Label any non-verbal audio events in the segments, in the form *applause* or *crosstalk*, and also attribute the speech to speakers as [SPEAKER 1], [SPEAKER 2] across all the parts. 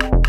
[SPEAKER 1] you.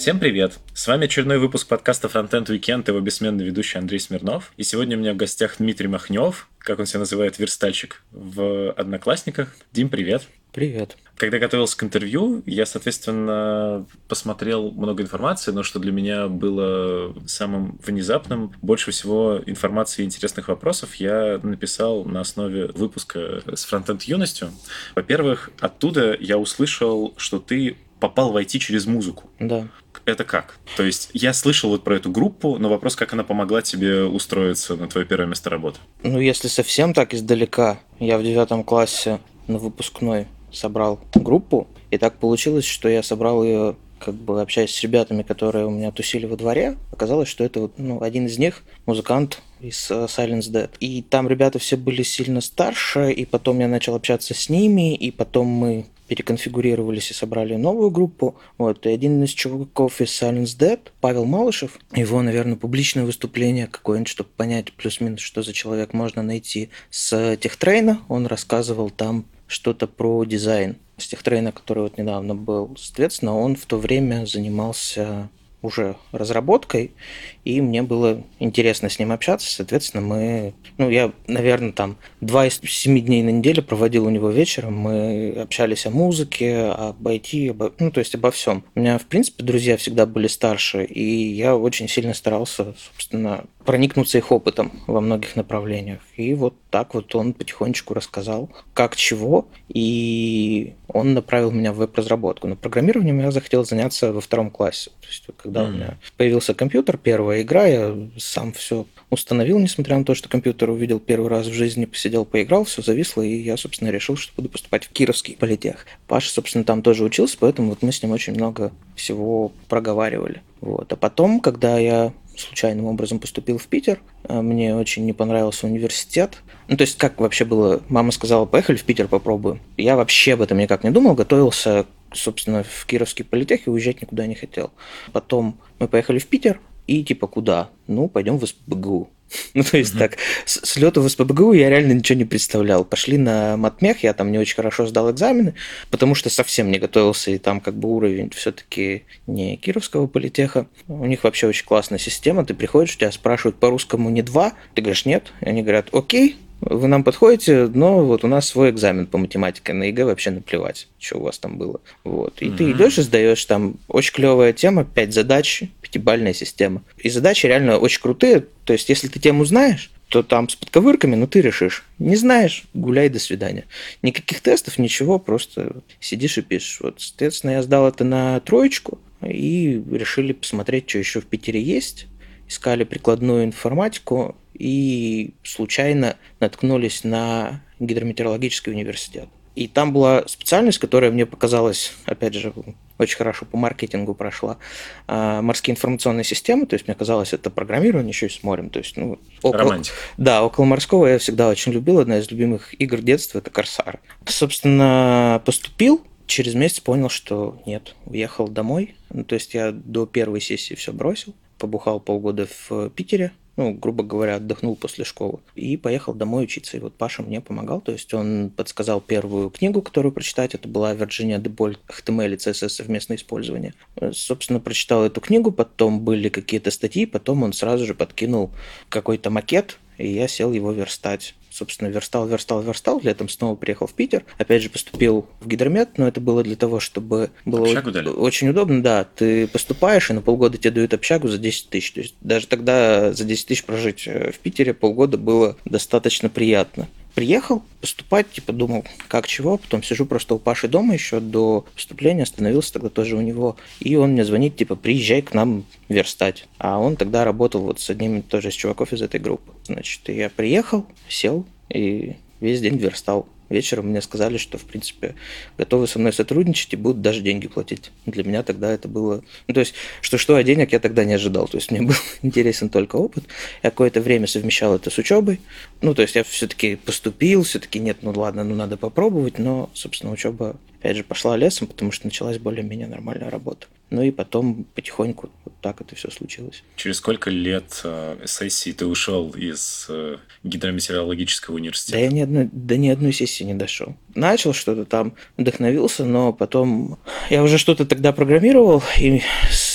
[SPEAKER 1] Всем привет! С вами очередной выпуск подкаста Frontend Weekend, его бессменный ведущий Андрей Смирнов. И сегодня у меня в гостях Дмитрий Махнев, как он себя называет, верстальщик в Одноклассниках. Дим, привет!
[SPEAKER 2] Привет.
[SPEAKER 1] Когда готовился к интервью, я, соответственно, посмотрел много информации, но что для меня было самым внезапным, больше всего информации и интересных вопросов я написал на основе выпуска с фронтенд юностью. Во-первых, оттуда я услышал, что ты попал в IT через музыку.
[SPEAKER 2] Да.
[SPEAKER 1] Это как? То есть я слышал вот про эту группу, но вопрос, как она помогла тебе устроиться на твое первое место работы?
[SPEAKER 2] Ну, если совсем так издалека, я в девятом классе на выпускной собрал группу, и так получилось, что я собрал ее как бы общаясь с ребятами, которые у меня тусили во дворе, оказалось, что это вот, ну, один из них музыкант из uh, Silence Dead. И там ребята все были сильно старше, и потом я начал общаться с ними, и потом мы переконфигурировались и собрали новую группу. Вот. И один из чуваков из Silence Dead, Павел Малышев, его, наверное, публичное выступление какое-нибудь, чтобы понять плюс-минус, что за человек можно найти с Техтрейна. Он рассказывал там что-то про дизайн с Техтрейна, который вот недавно был. Соответственно, он в то время занимался уже разработкой, и мне было интересно с ним общаться. Соответственно, мы, ну, я, наверное, там два из семи дней на неделю проводил у него вечером. Мы общались о музыке, об IT, обо, ну, то есть обо всем. У меня, в принципе, друзья всегда были старше, и я очень сильно старался, собственно, проникнуться их опытом во многих направлениях. И вот так вот он потихонечку рассказал, как чего, и он направил меня в веб-разработку. Но программированием я захотел заняться во втором классе. То есть, когда mm-hmm. у меня появился компьютер, первая игра, я сам все установил, несмотря на то, что компьютер увидел первый раз в жизни, посидел, поиграл, все зависло, и я, собственно, решил, что буду поступать в Кировский политех. Паша, собственно, там тоже учился, поэтому вот мы с ним очень много всего проговаривали. Вот. А потом, когда я случайным образом поступил в Питер. А, мне очень не понравился университет. Ну, то есть, как вообще было? Мама сказала, поехали в Питер, попробуем. Я вообще об этом никак не думал, готовился, собственно, в Кировский политех и уезжать никуда не хотел. Потом мы поехали в Питер, и типа куда? Ну, пойдем в СПБГУ. *laughs* Ну, то есть mm-hmm. так, с, с лета в СПБГУ я реально ничего не представлял. Пошли на матмех, я там не очень хорошо сдал экзамены, потому что совсем не готовился, и там как бы уровень все-таки не Кировского политеха. У них вообще очень классная система. Ты приходишь, тебя спрашивают по русскому не два, ты говоришь нет, и они говорят окей, вы нам подходите, но вот у нас свой экзамен по математике, на ЕГЭ вообще наплевать, что у вас там было. Вот. И mm-hmm. ты идешь и сдаешь там очень клевая тема, 5 задач, пятибальная система. И задачи реально очень крутые, то есть если ты тему знаешь, то там с подковырками, ну ты решишь. Не знаешь, гуляй, до свидания. Никаких тестов, ничего, просто сидишь и пишешь. Вот, соответственно, я сдал это на троечку, и решили посмотреть, что еще в Питере есть. Искали прикладную информатику, и случайно наткнулись на гидрометеорологический университет. И там была специальность, которая мне показалась, опять же, очень хорошо по маркетингу прошла. А, морские информационные системы, то есть мне казалось, это программирование еще и с морем. То есть, ну,
[SPEAKER 1] около, Романтик.
[SPEAKER 2] Да, около морского я всегда очень любил. Одна из любимых игр детства – это Корсар. Собственно, поступил, через месяц понял, что нет, уехал домой. Ну, то есть я до первой сессии все бросил, побухал полгода в Питере, ну, грубо говоря, отдохнул после школы и поехал домой учиться. И вот Паша мне помогал, то есть он подсказал первую книгу, которую прочитать, это была Virginia Debolt HTML и CSS совместное использование. Собственно, прочитал эту книгу, потом были какие-то статьи, потом он сразу же подкинул какой-то макет, и я сел его верстать собственно, верстал, верстал, верстал, летом снова приехал в Питер, опять же поступил в гидромет, но это было для того, чтобы было
[SPEAKER 1] общагу дали?
[SPEAKER 2] очень удобно, да, ты поступаешь, и на полгода тебе дают общагу за 10 тысяч, то есть даже тогда за 10 тысяч прожить э, в Питере полгода было достаточно приятно приехал поступать, типа думал, как чего, потом сижу просто у Паши дома еще до поступления, остановился тогда тоже у него, и он мне звонит, типа, приезжай к нам верстать. А он тогда работал вот с одним тоже из чуваков из этой группы. Значит, я приехал, сел и весь день верстал. Вечером мне сказали, что, в принципе, готовы со мной сотрудничать и будут даже деньги платить. Для меня тогда это было... Ну, то есть, что-что, а денег я тогда не ожидал. То есть, мне *laughs* был интересен только опыт. Я какое-то время совмещал это с учебой. Ну, то есть, я все-таки поступил, все-таки нет, ну ладно, ну надо попробовать, но, собственно, учеба опять же, пошла лесом, потому что началась более-менее нормальная работа. Ну и потом потихоньку вот так это все случилось.
[SPEAKER 1] Через сколько лет э, сессии ты ушел из э, гидрометеорологического университета?
[SPEAKER 2] Да я ни одной, до ни одной сессии не дошел. Начал что-то там, вдохновился, но потом я уже что-то тогда программировал, и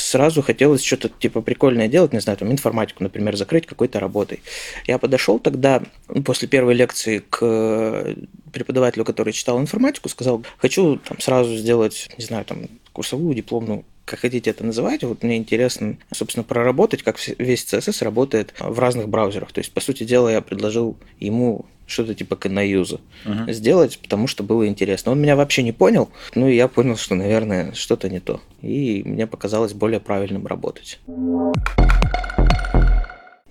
[SPEAKER 2] сразу хотелось что-то типа прикольное делать, не знаю, там информатику, например, закрыть какой-то работой. Я подошел тогда после первой лекции к преподавателю, который читал информатику, сказал, хочу там сразу сделать, не знаю, там курсовую дипломную как хотите это называйте, вот мне интересно, собственно, проработать, как весь CSS работает в разных браузерах. То есть, по сути дела, я предложил ему что-то типа канаюза uh-huh. сделать, потому что было интересно. Он меня вообще не понял, ну и я понял, что, наверное, что-то не то. И мне показалось более правильным работать.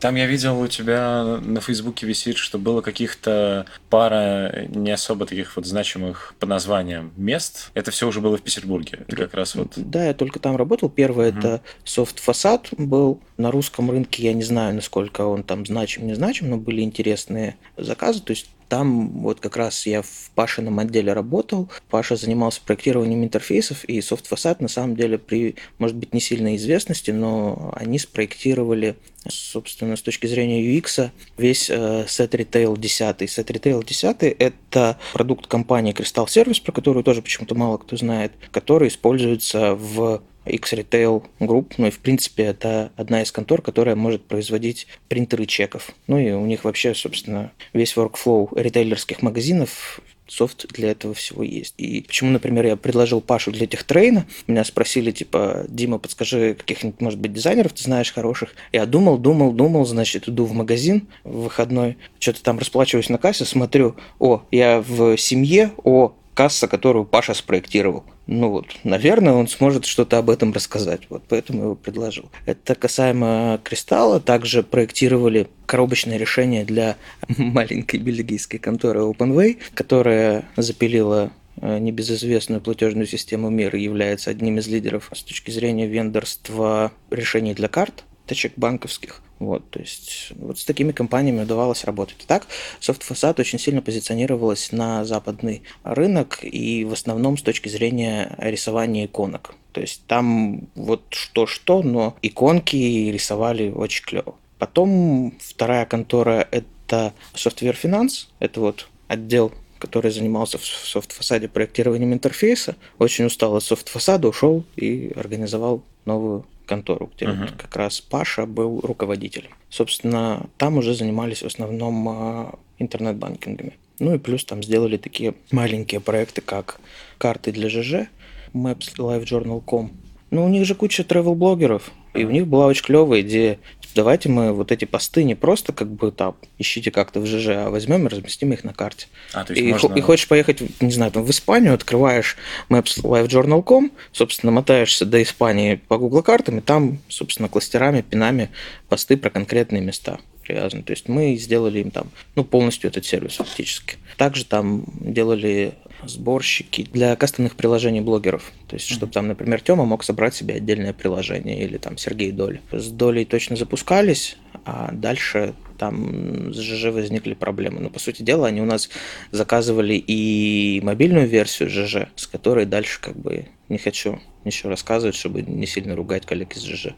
[SPEAKER 1] Там я видел у тебя на Фейсбуке висит, что было каких-то пара не особо таких вот значимых по названиям мест. Это все уже было в Петербурге. Это как раз вот.
[SPEAKER 2] Да, я только там работал. Первое угу. это софт фасад был на русском рынке. Я не знаю, насколько он там значим, не значим, но были интересные заказы. То есть там вот как раз я в Пашином отделе работал. Паша занимался проектированием интерфейсов, и софт-фасад на самом деле при, может быть, не сильной известности, но они спроектировали, собственно, с точки зрения UX, весь э, Set Retail 10. Set Retail 10 – это продукт компании Crystal Service, про которую тоже почему-то мало кто знает, который используется в X-Retail Group, ну и в принципе это одна из контор, которая может производить принтеры чеков. Ну и у них вообще, собственно, весь workflow ритейлерских магазинов софт для этого всего есть. И почему, например, я предложил Пашу для техтрейна, меня спросили, типа, Дима, подскажи, каких-нибудь, может быть, дизайнеров ты знаешь хороших? Я думал, думал, думал, значит, иду в магазин в выходной, что-то там расплачиваюсь на кассе, смотрю, о, я в семье, о, касса, которую Паша спроектировал. Ну вот, наверное, он сможет что-то об этом рассказать. Вот поэтому я его предложил. Это касаемо кристалла. Также проектировали коробочное решение для *laughs* маленькой бельгийской конторы OpenWay, которая запилила э, небезызвестную платежную систему мира является одним из лидеров с точки зрения вендорства решений для карт, точек банковских. Вот, то есть вот с такими компаниями удавалось работать. Так, SoftFacade очень сильно позиционировалась на западный рынок и в основном с точки зрения рисования иконок. То есть там вот что-что, но иконки рисовали очень клево. Потом вторая контора – это Software Finance, это вот отдел который занимался в софт-фасаде проектированием интерфейса, очень устал от софт-фасада, ушел и организовал новую контору, где uh-huh. вот как раз Паша был руководителем. Собственно, там уже занимались в основном а, интернет-банкингами. Ну и плюс там сделали такие маленькие проекты, как карты для ЖЖ, Maps Live Journal.com. Ну, у них же куча travel-блогеров, и у них была очень клевая идея давайте мы вот эти посты не просто как бы там ищите как-то в ЖЖ, а возьмем и разместим их на карте. А, то есть и, можно... и хочешь поехать, не знаю, там в Испанию, открываешь maps.livejournal.com, собственно, мотаешься до Испании по Google картам, и там, собственно, кластерами, пинами посты про конкретные места привязаны. То есть мы сделали им там, ну, полностью этот сервис фактически. Также там делали сборщики для кастомных приложений блогеров. То есть, чтобы там, например, Тёма мог собрать себе отдельное приложение или там Сергей Доли. С Долей точно запускались, а дальше там с ЖЖ возникли проблемы. Но, по сути дела, они у нас заказывали и мобильную версию ЖЖ, с которой дальше как бы не хочу ничего рассказывать, чтобы не сильно ругать коллег из ЖЖ.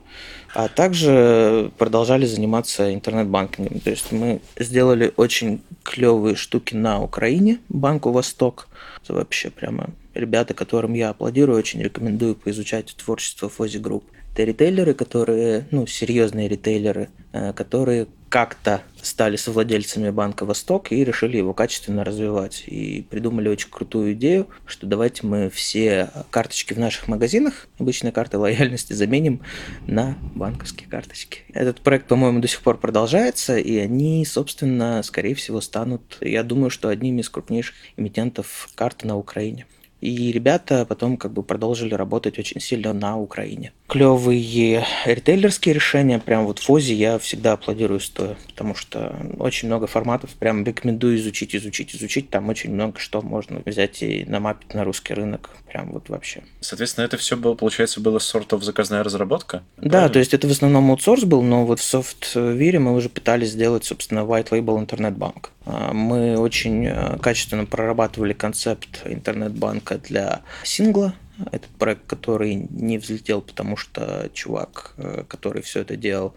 [SPEAKER 2] А также продолжали заниматься интернет-банкингом. То есть мы сделали очень клевые штуки на Украине, банку Восток. Это вообще прямо ребята, которым я аплодирую, очень рекомендую поизучать творчество Fozzy Group. Это ритейлеры, которые, ну, серьезные ритейлеры, э, которые как-то стали совладельцами банка Восток и решили его качественно развивать. И придумали очень крутую идею, что давайте мы все карточки в наших магазинах, обычные карты лояльности, заменим на банковские карточки. Этот проект, по-моему, до сих пор продолжается, и они, собственно, скорее всего, станут, я думаю, что одними из крупнейших эмитентов карты на Украине. И ребята потом как бы продолжили работать очень сильно на Украине. клевые ритейлерские решения. Прям вот в ФОЗе я всегда аплодирую стоя, потому что очень много форматов. Прям рекомендую изучить, изучить, изучить. Там очень много что можно взять и намапить на русский рынок. Прям вот вообще.
[SPEAKER 1] Соответственно, это все было, получается, было сорт of заказная разработка?
[SPEAKER 2] Да, правильно? то есть это в основном аутсорс был, но вот в софтвере мы уже пытались сделать, собственно, white label интернет-банк. А, мы очень э, качественно прорабатывали концепт интернет-банка для сингла, этот проект, который не взлетел, потому что чувак, э, который все это делал,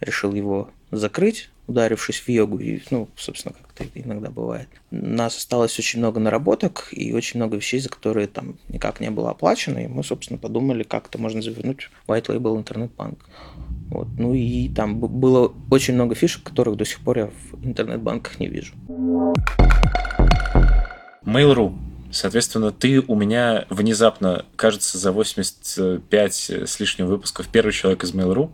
[SPEAKER 2] решил его закрыть, ударившись в йогу, и, ну, собственно, как это иногда бывает. У нас осталось очень много наработок и очень много вещей, за которые там никак не было оплачено, и мы, собственно, подумали, как это можно завернуть в white label интернет-банк. Вот. Ну и там было очень много фишек, которых до сих пор я в интернет-банках не вижу.
[SPEAKER 1] Mail.ru Соответственно, ты у меня внезапно, кажется, за 85 с лишним выпусков первый человек из Mail.ru.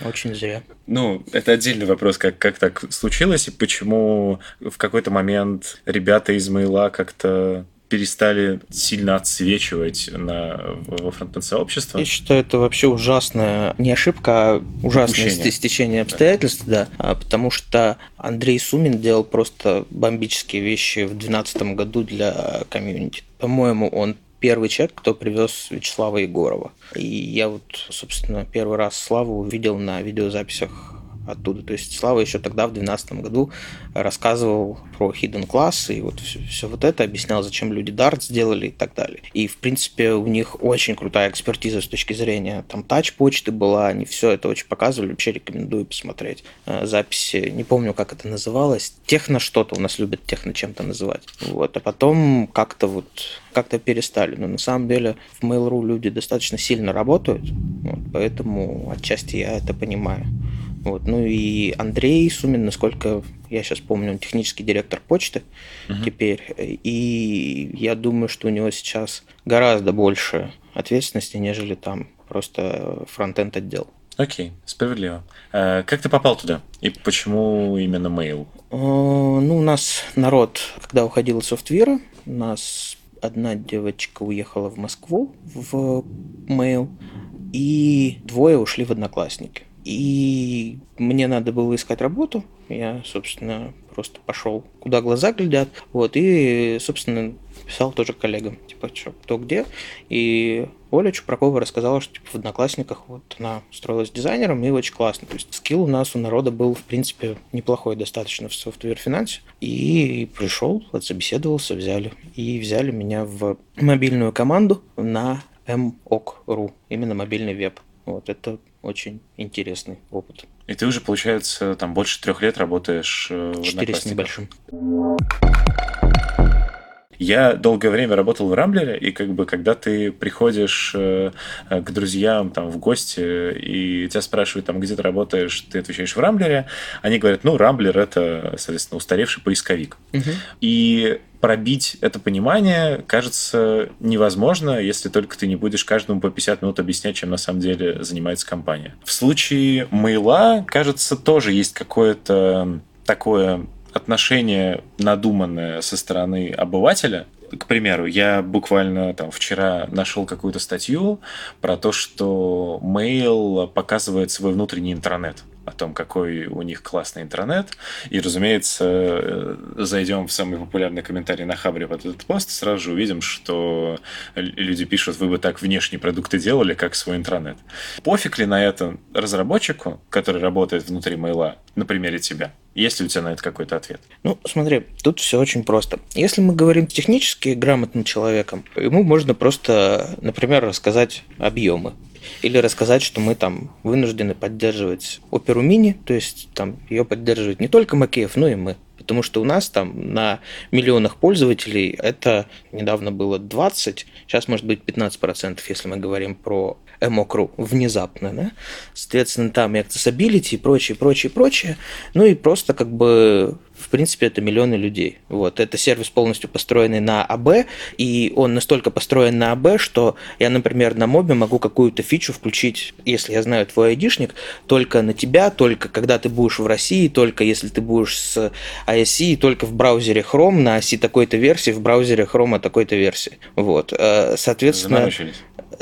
[SPEAKER 2] Очень зря.
[SPEAKER 1] Ну, это отдельный вопрос, как, как так случилось и почему в какой-то момент ребята из Mail как-то перестали сильно отсвечивать на, во фронтенд сообщества.
[SPEAKER 2] Я считаю, это вообще ужасная, не ошибка, а ужасное Упущение. стечение обстоятельств, да. да, потому что Андрей Сумин делал просто бомбические вещи в 2012 году для комьюнити. По-моему, он первый человек, кто привез Вячеслава Егорова. И я вот, собственно, первый раз Славу увидел на видеозаписях оттуда. То есть Слава еще тогда, в 2012 году, рассказывал про hidden class и вот все, все вот это, объяснял, зачем люди Dart сделали и так далее. И, в принципе, у них очень крутая экспертиза с точки зрения там тач-почты была, они все это очень показывали, вообще рекомендую посмотреть э, записи. Не помню, как это называлось. Техно что-то у нас любят техно чем-то называть. Вот. А потом как-то вот как-то перестали. Но на самом деле в Mail.ru люди достаточно сильно работают, вот, поэтому отчасти я это понимаю. Вот. Ну и Андрей Сумин, насколько я сейчас помню, он технический директор почты угу. теперь. И я думаю, что у него сейчас гораздо больше ответственности, нежели там просто фронтенд отдел.
[SPEAKER 1] Окей, справедливо. А как ты попал туда? И почему именно Mail?
[SPEAKER 2] Ну, у нас народ, когда уходил из софтвера, у нас одна девочка уехала в Москву в Mail, и двое ушли в Одноклассники. И мне надо было искать работу. Я, собственно, просто пошел, куда глаза глядят. Вот, и, собственно, писал тоже коллегам, типа, что, кто где. И Оля Чупракова рассказала, что типа, в Одноклассниках вот она устроилась дизайнером, и очень классно. То есть скилл у нас у народа был, в принципе, неплохой достаточно в Software Finance. И пришел, отсобеседовался, взяли. И взяли меня в мобильную команду на m.ok.ru, именно мобильный веб. Вот это очень интересный опыт.
[SPEAKER 1] И ты уже, получается, там больше трех лет работаешь э, в
[SPEAKER 2] Четыре с небольшим.
[SPEAKER 1] Я долгое время работал в Рамблере, и как бы когда ты приходишь э, к друзьям там в гости, и тебя спрашивают, там, где ты работаешь, ты отвечаешь в Рамблере, они говорят, ну, Рамблер — это, соответственно, устаревший поисковик. Угу. И пробить это понимание кажется невозможно, если только ты не будешь каждому по 50 минут объяснять, чем на самом деле занимается компания. В случае мейла, кажется, тоже есть какое-то такое отношение надуманное со стороны обывателя, к примеру, я буквально там вчера нашел какую-то статью про то, что Mail показывает свой внутренний интернет о том, какой у них классный интернет. И, разумеется, э, зайдем в самый популярный комментарий на Хабре под этот пост, сразу же увидим, что люди пишут, вы бы так внешние продукты делали, как свой интернет. Пофиг ли на это разработчику, который работает внутри мейла, на примере тебя? Есть ли у тебя на это какой-то ответ?
[SPEAKER 2] Ну, смотри, тут все очень просто. Если мы говорим технически грамотным человеком, ему можно просто, например, рассказать объемы или рассказать, что мы там вынуждены поддерживать оперу мини, то есть там ее поддерживает не только Макеев, но и мы. Потому что у нас там на миллионах пользователей это недавно было 20, сейчас может быть 15%, если мы говорим про эмокру внезапно, да? Соответственно, там и accessibility, и прочее, прочее, прочее. Ну и просто как бы в принципе, это миллионы людей. Вот. Это сервис полностью построенный на АБ, и он настолько построен на АБ, что я, например, на мобе могу какую-то фичу включить, если я знаю твой айдишник, только на тебя, только когда ты будешь в России, только если ты будешь с ISE, только в браузере Chrome на оси такой-то версии, в браузере Chrome такой-то версии. Вот. Э, соответственно...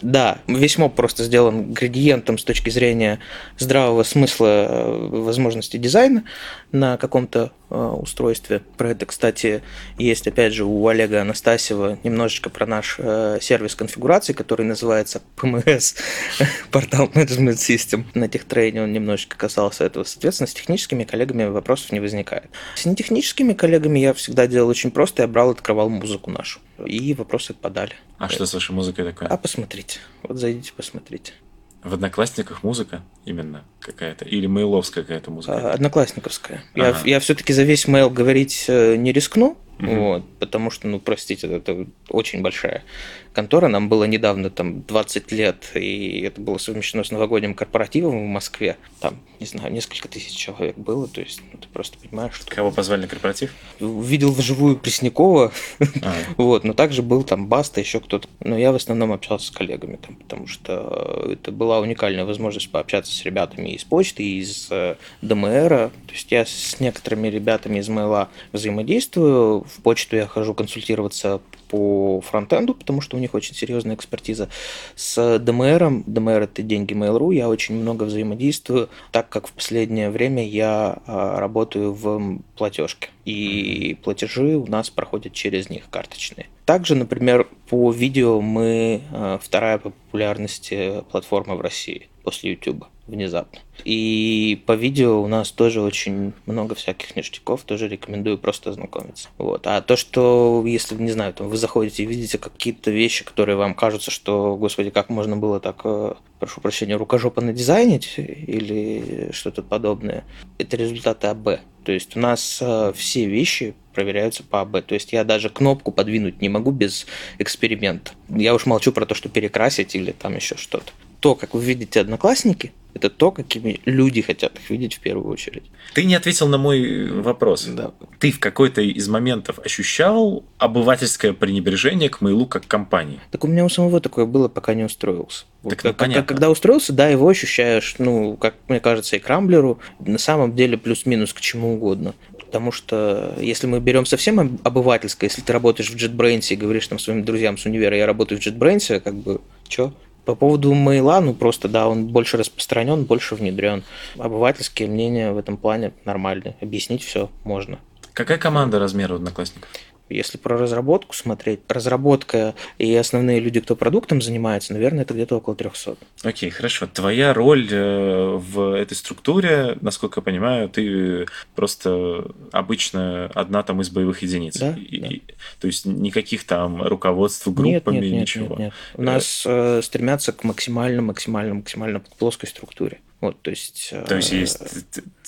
[SPEAKER 2] Да, весь моб просто сделан градиентом с точки зрения здравого смысла э, возможности дизайна на каком-то э, устройстве. Про это, кстати, есть, опять же, у Олега Анастасьева немножечко про наш э, сервис конфигурации, который называется PMS, Portal Management System. На техтрейне он немножечко касался этого. Соответственно, с техническими коллегами вопросов не возникает. С нетехническими коллегами я всегда делал очень просто. Я брал, открывал музыку нашу. И вопросы отпадали.
[SPEAKER 1] А что с вашей музыкой такое?
[SPEAKER 2] А посмотрите. Вот зайдите, посмотрите.
[SPEAKER 1] В Одноклассниках музыка именно какая-то? Или мейловская какая-то музыка?
[SPEAKER 2] А, одноклассниковская. Ага. Я, я все-таки за весь мейл говорить э, не рискну, угу. вот, потому что, ну, простите, это очень большая контора. Нам было недавно там 20 лет, и это было совмещено с новогодним корпоративом в Москве. Там, не знаю, несколько тысяч человек было, то есть ну, ты просто понимаешь, что...
[SPEAKER 1] Кого позвали на корпоратив?
[SPEAKER 2] Видел вживую Преснякова, а. *laughs* вот, но также был там Баста, еще кто-то. Но я в основном общался с коллегами, там, потому что это была уникальная возможность пообщаться с ребятами из почты, из э, ДМР. То есть я с некоторыми ребятами из Мейла взаимодействую, в почту я хожу консультироваться по фронтенду, потому что у них очень серьезная экспертиза. С ДМР, ДМР это деньги Mail.ru, я очень много взаимодействую, так как в последнее время я а, работаю в платежке. И платежи у нас проходят через них карточные. Также, например, по видео мы а, вторая по популярности платформа в России после YouTube внезапно. И по видео у нас тоже очень много всяких ништяков, тоже рекомендую просто ознакомиться. Вот. А то, что, если, не знаю, там вы заходите и видите какие-то вещи, которые вам кажутся, что, господи, как можно было так, э, прошу прощения, рукожопо надизайнить или что-то подобное, это результаты АБ. То есть у нас э, все вещи проверяются по АБ. То есть я даже кнопку подвинуть не могу без эксперимента. Я уж молчу про то, что перекрасить или там еще что-то то, как вы видите одноклассники, это то, какими люди хотят их видеть в первую очередь.
[SPEAKER 1] Ты не ответил на мой вопрос.
[SPEAKER 2] Да.
[SPEAKER 1] Ты в какой-то из моментов ощущал обывательское пренебрежение к Mail как компании?
[SPEAKER 2] Так у меня у самого такое было, пока не устроился.
[SPEAKER 1] Так,
[SPEAKER 2] вот, ну, как, когда устроился, да, его ощущаешь, ну, как мне кажется, и к Рамблеру, на самом деле плюс-минус к чему угодно. Потому что если мы берем совсем обывательское, если ты работаешь в JetBrains и говоришь там своим друзьям с универа, я работаю в JetBrains, как бы, что? По поводу мейла, ну просто да, он больше распространен, больше внедрен. Обывательские мнения в этом плане нормальные. Объяснить все можно.
[SPEAKER 1] Какая команда размера одноклассников?
[SPEAKER 2] Если про разработку смотреть, разработка и основные люди, кто продуктом занимается, наверное, это где-то около 300.
[SPEAKER 1] Окей, okay, хорошо. Твоя роль э, в этой структуре, насколько я понимаю, ты просто обычно одна там из боевых единиц.
[SPEAKER 2] Да,
[SPEAKER 1] и,
[SPEAKER 2] да.
[SPEAKER 1] И, то есть никаких там руководств группами,
[SPEAKER 2] нет, нет,
[SPEAKER 1] ничего.
[SPEAKER 2] Нет, нет. У нас э, стремятся к максимально, максимально, максимально плоской структуре. Вот, то есть...
[SPEAKER 1] То есть есть,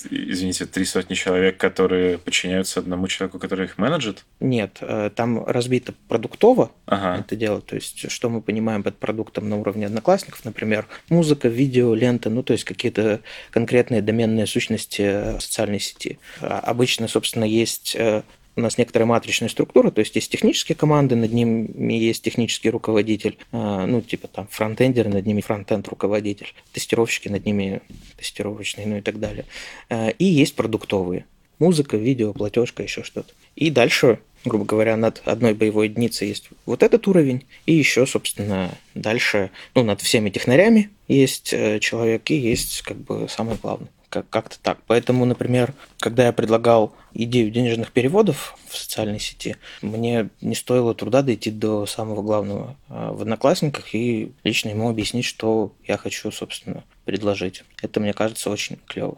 [SPEAKER 1] извините, три сотни человек, которые подчиняются одному человеку, который их менеджет?
[SPEAKER 2] Нет, э, там разбито продуктово
[SPEAKER 1] ага.
[SPEAKER 2] это дело. То есть что мы понимаем под продуктом на уровне одноклассников, например, музыка, видео, лента, ну то есть какие-то конкретные доменные сущности социальной сети. А обычно, собственно, есть э, у нас некоторая матричная структура, то есть есть технические команды, над ними есть технический руководитель, а, ну, типа там фронтендеры, над ними фронтенд руководитель, тестировщики, над ними тестировочные, ну и так далее. А, и есть продуктовые. Музыка, видео, платежка, еще что-то. И дальше, грубо говоря, над одной боевой единицей есть вот этот уровень, и еще, собственно, дальше, ну, над всеми технарями есть э, человек, и есть, как бы, самое главное как- как-то так. Поэтому, например, когда я предлагал идею денежных переводов в социальной сети, мне не стоило труда дойти до самого главного а, в Одноклассниках и лично ему объяснить, что я хочу, собственно, предложить. Это, мне кажется, очень клево.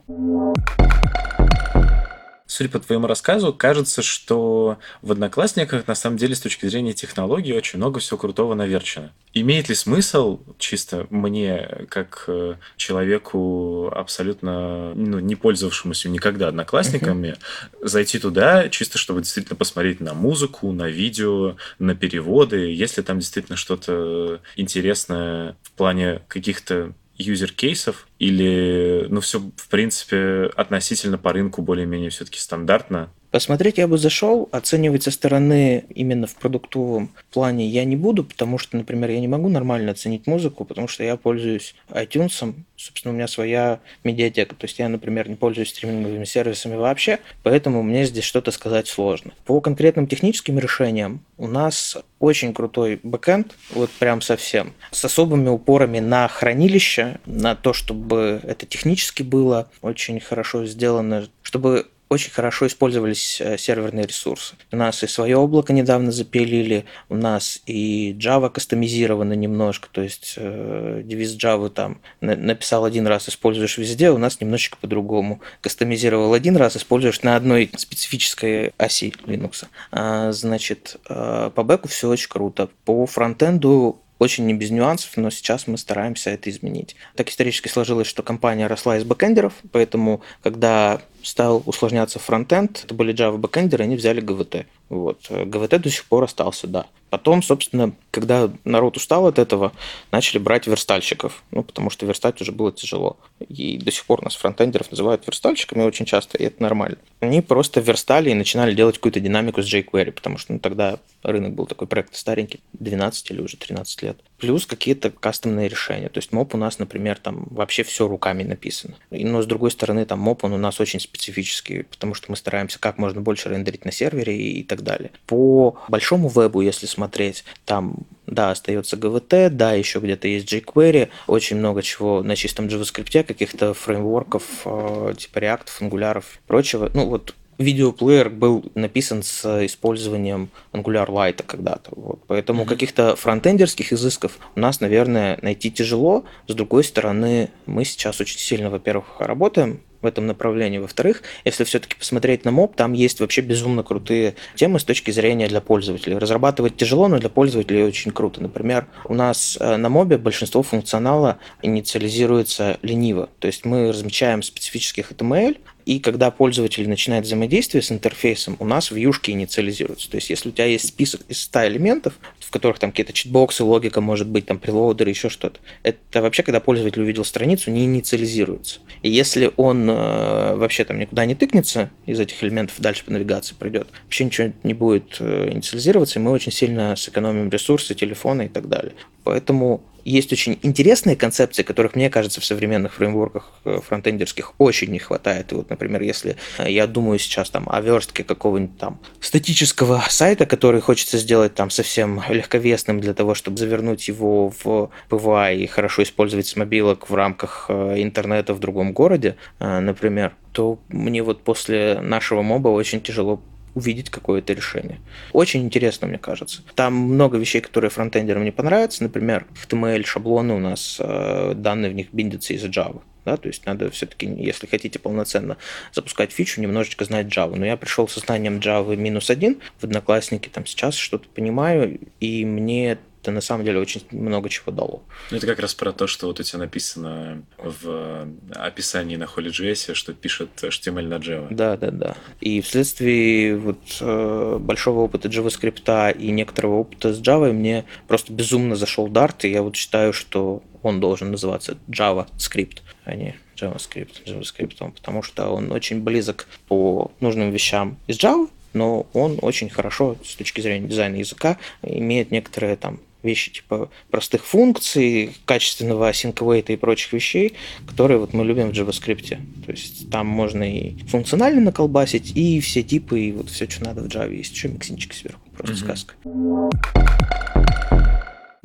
[SPEAKER 1] Судя по твоему рассказу, кажется, что в Одноклассниках на самом деле с точки зрения технологий очень много всего крутого наверчено. Имеет ли смысл, чисто мне, как э, человеку абсолютно ну, не пользовавшемуся никогда Одноклассниками, uh-huh. зайти туда чисто, чтобы действительно посмотреть на музыку, на видео, на переводы, если там действительно что-то интересное в плане каких-то юзер-кейсов, Или, ну, все, в принципе, относительно по рынку более-менее все-таки стандартно?
[SPEAKER 2] Посмотреть я бы зашел, оценивать со стороны именно в продуктовом плане я не буду, потому что, например, я не могу нормально оценить музыку, потому что я пользуюсь iTunes, собственно, у меня своя медиатека, то есть я, например, не пользуюсь стриминговыми сервисами вообще, поэтому мне здесь что-то сказать сложно. По конкретным техническим решениям у нас очень крутой бэкэнд, вот прям совсем, с особыми упорами на хранилище, на то, чтобы это технически было очень хорошо сделано, чтобы очень хорошо использовались э, серверные ресурсы. У нас и свое облако недавно запилили, у нас и Java кастомизировано немножко, то есть э, девиз Java там написал один раз, используешь везде, у нас немножечко по-другому. Кастомизировал один раз, используешь на одной специфической оси Linux. А, значит, э, по бэку все очень круто. По фронтенду очень не без нюансов, но сейчас мы стараемся это изменить. Так исторически сложилось, что компания росла из бэкэндеров, поэтому, когда стал усложняться фронтенд, это были Java бэкэндеры, они взяли GWT. Вот. GWT до сих пор остался, да. Потом, собственно, когда народ устал от этого, начали брать верстальщиков, ну, потому что верстать уже было тяжело. И до сих пор нас фронтендеров называют верстальщиками очень часто, и это нормально. Они просто верстали и начинали делать какую-то динамику с jQuery, потому что ну, тогда рынок был такой проект старенький, 12 или уже 13 лет. Плюс какие-то кастомные решения. То есть моп у нас, например, там вообще все руками написано. Но с другой стороны, там моп он у нас очень специфический, потому что мы стараемся как можно больше рендерить на сервере и, и так далее. По большому вебу, если смотреть, там да, остается GVT, да, еще где-то есть jQuery, очень много чего на чистом JavaScript, каких-то фреймворков, э, типа React, Angular и прочего. Ну, вот видеоплеер был написан с использованием Angular Lite когда-то. Вот. Поэтому mm-hmm. каких-то фронтендерских изысков у нас, наверное, найти тяжело. С другой стороны, мы сейчас очень сильно, во-первых, работаем в этом направлении. Во-вторых, если все-таки посмотреть на моб, там есть вообще безумно крутые темы с точки зрения для пользователей. Разрабатывать тяжело, но для пользователей очень круто. Например, у нас э, на мобе большинство функционала инициализируется лениво. То есть мы размечаем специфических HTML, и когда пользователь начинает взаимодействие с интерфейсом, у нас вьюшки инициализируются. То есть, если у тебя есть список из 100 элементов, в которых там какие-то читбоксы, логика, может быть, там прелоудеры, еще что-то, это вообще, когда пользователь увидел страницу, не инициализируется. И если он э, вообще там никуда не тыкнется из этих элементов, дальше по навигации пройдет, вообще ничего не будет э, инициализироваться, и мы очень сильно сэкономим ресурсы, телефона и так далее. Поэтому есть очень интересные концепции, которых, мне кажется, в современных фреймворках э, фронтендерских очень не хватает. И вот, например, если э, я думаю сейчас там о верстке какого-нибудь там статического сайта, который хочется сделать там совсем легковесным для того, чтобы завернуть его в PVI и хорошо использовать с мобилок в рамках э, интернета в другом городе, например, то мне вот после нашего моба очень тяжело увидеть какое-то решение. Очень интересно, мне кажется. Там много вещей, которые фронтендерам не понравятся. Например, HTML шаблоны у нас, э, данные в них биндятся из Java. Да, то есть надо все-таки, если хотите полноценно запускать фичу, немножечко знать Java. Но я пришел со знанием Java минус один в Одноклассники, там сейчас что-то понимаю, и мне это на самом деле очень много чего дало.
[SPEAKER 1] Ну, это как раз про то, что вот у тебя написано в описании на HolyJS, что пишет HTML на Java.
[SPEAKER 2] Да, да, да. И вследствие вот э, большого опыта JavaScript и некоторого опыта с Java мне просто безумно зашел Dart, и я вот считаю, что он должен называться JavaScript, а не JavaScript, JavaScript, потому что он очень близок по нужным вещам из Java, но он очень хорошо с точки зрения дизайна языка имеет некоторые там вещи типа простых функций, качественного async и прочих вещей, которые вот мы любим в JavaScript. То есть там можно и функционально наколбасить, и все типы, и вот все, что надо в Java есть. Еще миксинчик сверху. Просто mm-hmm. сказка.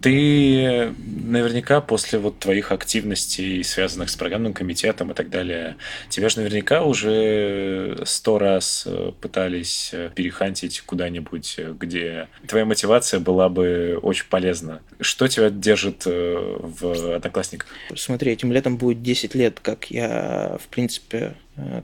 [SPEAKER 1] Ты наверняка после вот твоих активностей, связанных с программным комитетом и так далее, тебя же наверняка уже сто раз э, пытались э, перехантить куда-нибудь, э, где твоя мотивация была бы очень полезна. Что тебя держит в Одноклассниках?
[SPEAKER 2] Смотри, этим летом будет 10 лет, как я, в принципе,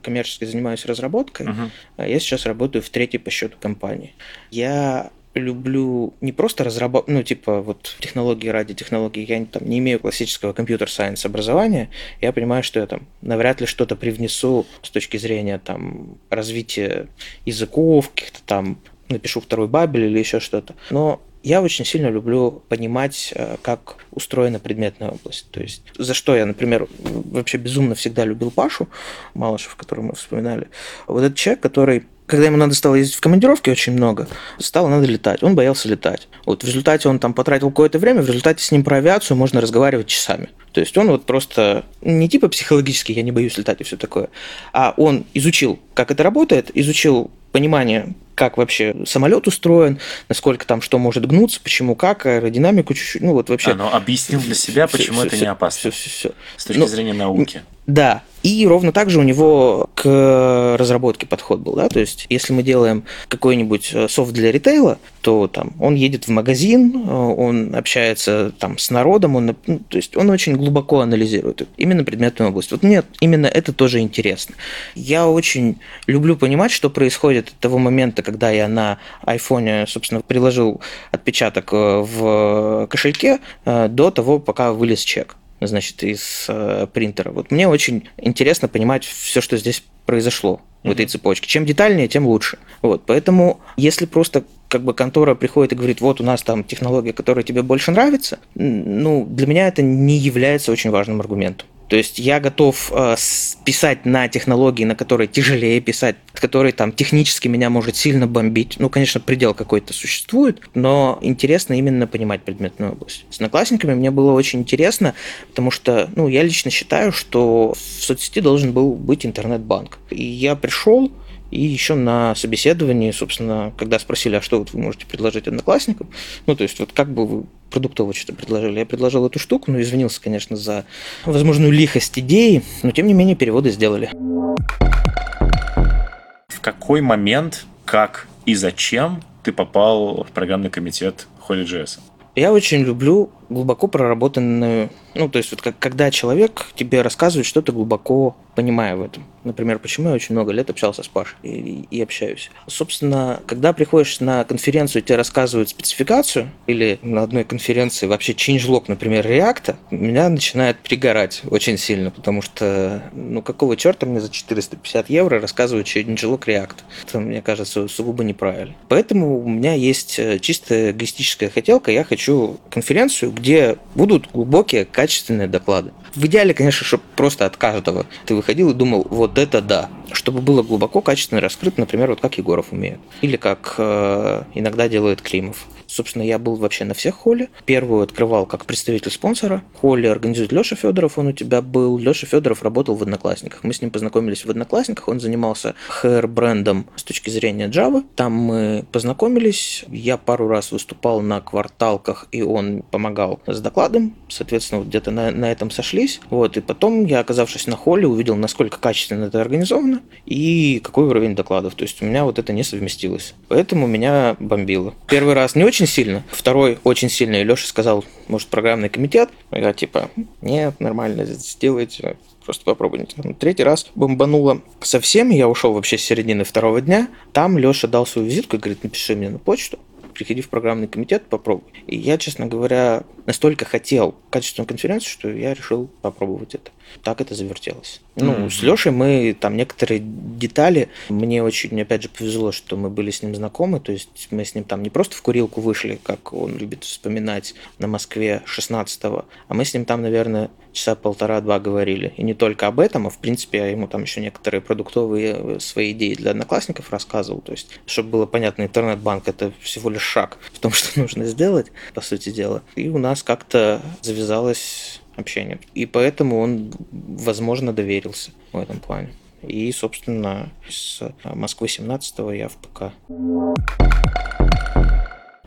[SPEAKER 2] коммерчески занимаюсь разработкой. Uh-huh. Я сейчас работаю в третьей по счету компании. Я люблю не просто разрабатывать, ну, типа, вот технологии ради технологий, я там не имею классического компьютер-сайенс образования, я понимаю, что я там навряд ли что-то привнесу с точки зрения там развития языков, каких-то там напишу второй бабель или еще что-то. Но Я очень сильно люблю понимать, э, как устроена предметная область. То есть за что я, например, вообще безумно всегда любил Пашу Малышев, которого мы вспоминали. Вот этот человек, который когда ему надо стало ездить в командировке очень много, стало надо летать. Он боялся летать. Вот в результате он там потратил какое-то время, в результате с ним про авиацию можно разговаривать часами. То есть он вот просто не типа психологически я не боюсь летать и все такое, а он изучил, как это работает, изучил понимание, как вообще самолет устроен, насколько там что может гнуться, почему как, аэродинамику чуть-чуть, ну вот вообще.
[SPEAKER 1] А, ну объяснил для себя, почему все, это все, не опасно.
[SPEAKER 2] Все, все, все.
[SPEAKER 1] С точки ну, зрения науки.
[SPEAKER 2] Да, и ровно так же у него к разработке подход был, да, то есть если мы делаем какой-нибудь э, софт для ритейла, то там он едет в магазин, э, он общается там с народом, он, ну, то есть он очень глубоко анализирует именно предметную область. Вот мне именно это тоже интересно. Я очень люблю понимать, что происходит от того момента, когда я на айфоне, собственно, приложил отпечаток э, в кошельке, до того, пока вылез чек значит, из э, принтера. Вот мне очень интересно понимать все, что здесь произошло в этой цепочке. Чем детальнее, тем лучше. Вот, поэтому, если просто как бы контора приходит и говорит, вот у нас там технология, которая тебе больше нравится, ну, для меня это не является очень важным аргументом. То есть я готов э, писать на технологии, на которые тяжелее писать, которые там технически меня может сильно бомбить. Ну, конечно, предел какой-то существует, но интересно именно понимать предметную область. С одноклассниками мне было очень интересно, потому что, ну, я лично считаю, что в соцсети должен был быть интернет-банк. И я пришел, и еще на собеседовании, собственно, когда спросили, а что вот вы можете предложить одноклассникам, ну, то есть вот как бы вы продуктово что-то предложили. Я предложил эту штуку, но извинился, конечно, за возможную лихость идеи, но тем не менее переводы сделали.
[SPEAKER 1] В какой момент, как и зачем ты попал в программный комитет HolyJS?
[SPEAKER 2] Я очень люблю глубоко проработанную, ну, то есть вот как, когда человек тебе рассказывает что-то глубоко понимая в этом. Например, почему я очень много лет общался с Пашей и, и общаюсь. Собственно, когда приходишь на конференцию, тебе рассказывают спецификацию, или на одной конференции вообще changelog, например, реакта, меня начинает пригорать очень сильно, потому что, ну, какого черта мне за 450 евро рассказывают changelog реакта? Это, мне кажется, сугубо неправильно. Поэтому у меня есть э, чисто эгоистическая хотелка, я хочу конференцию, где будут глубокие, качественные доклады. В идеале, конечно, чтобы просто от каждого ты выходил и думал, вот это да. Чтобы было глубоко, качественно раскрыто, например, вот как Егоров умеет. Или как э, иногда делает Климов. Собственно, я был вообще на всех холле. Первую открывал как представитель спонсора. Холли организует Леша Федоров, он у тебя был. Леша Федоров работал в Одноклассниках. Мы с ним познакомились в Одноклассниках. Он занимался HR-брендом с точки зрения Java. Там мы познакомились. Я пару раз выступал на кварталках, и он помогал с докладом. Соответственно, вот где-то на, на этом сошлись. Вот, и потом я, оказавшись на холле, увидел, насколько качественно это организовано и какой уровень докладов. То есть у меня вот это не совместилось. Поэтому меня бомбило. Первый раз не очень очень сильно, второй очень сильно. И Леша сказал, может, программный комитет? Я типа, нет, нормально, сделайте, просто попробуйте. Ну, третий раз бомбануло совсем, я ушел вообще с середины второго дня. Там Леша дал свою визитку и говорит, напиши мне на почту приходи в программный комитет, попробуй. И я, честно говоря, настолько хотел качественную конференцию, что я решил попробовать это. Так это завертелось. Ну, mm-hmm. с Лешей мы там некоторые детали. Мне очень, опять же, повезло, что мы были с ним знакомы. То есть мы с ним там не просто в курилку вышли, как он любит вспоминать на Москве 16-го, а мы с ним там, наверное, часа полтора-два говорили. И не только об этом, а в принципе я ему там еще некоторые продуктовые э, свои идеи для одноклассников рассказывал. То есть, чтобы было понятно, интернет-банк это всего лишь шаг в том, *laughs* что нужно сделать, по сути дела. И у нас как-то завязалось общение. И поэтому он, возможно, доверился в этом плане. И, собственно, с Москвы 17 я в ПК.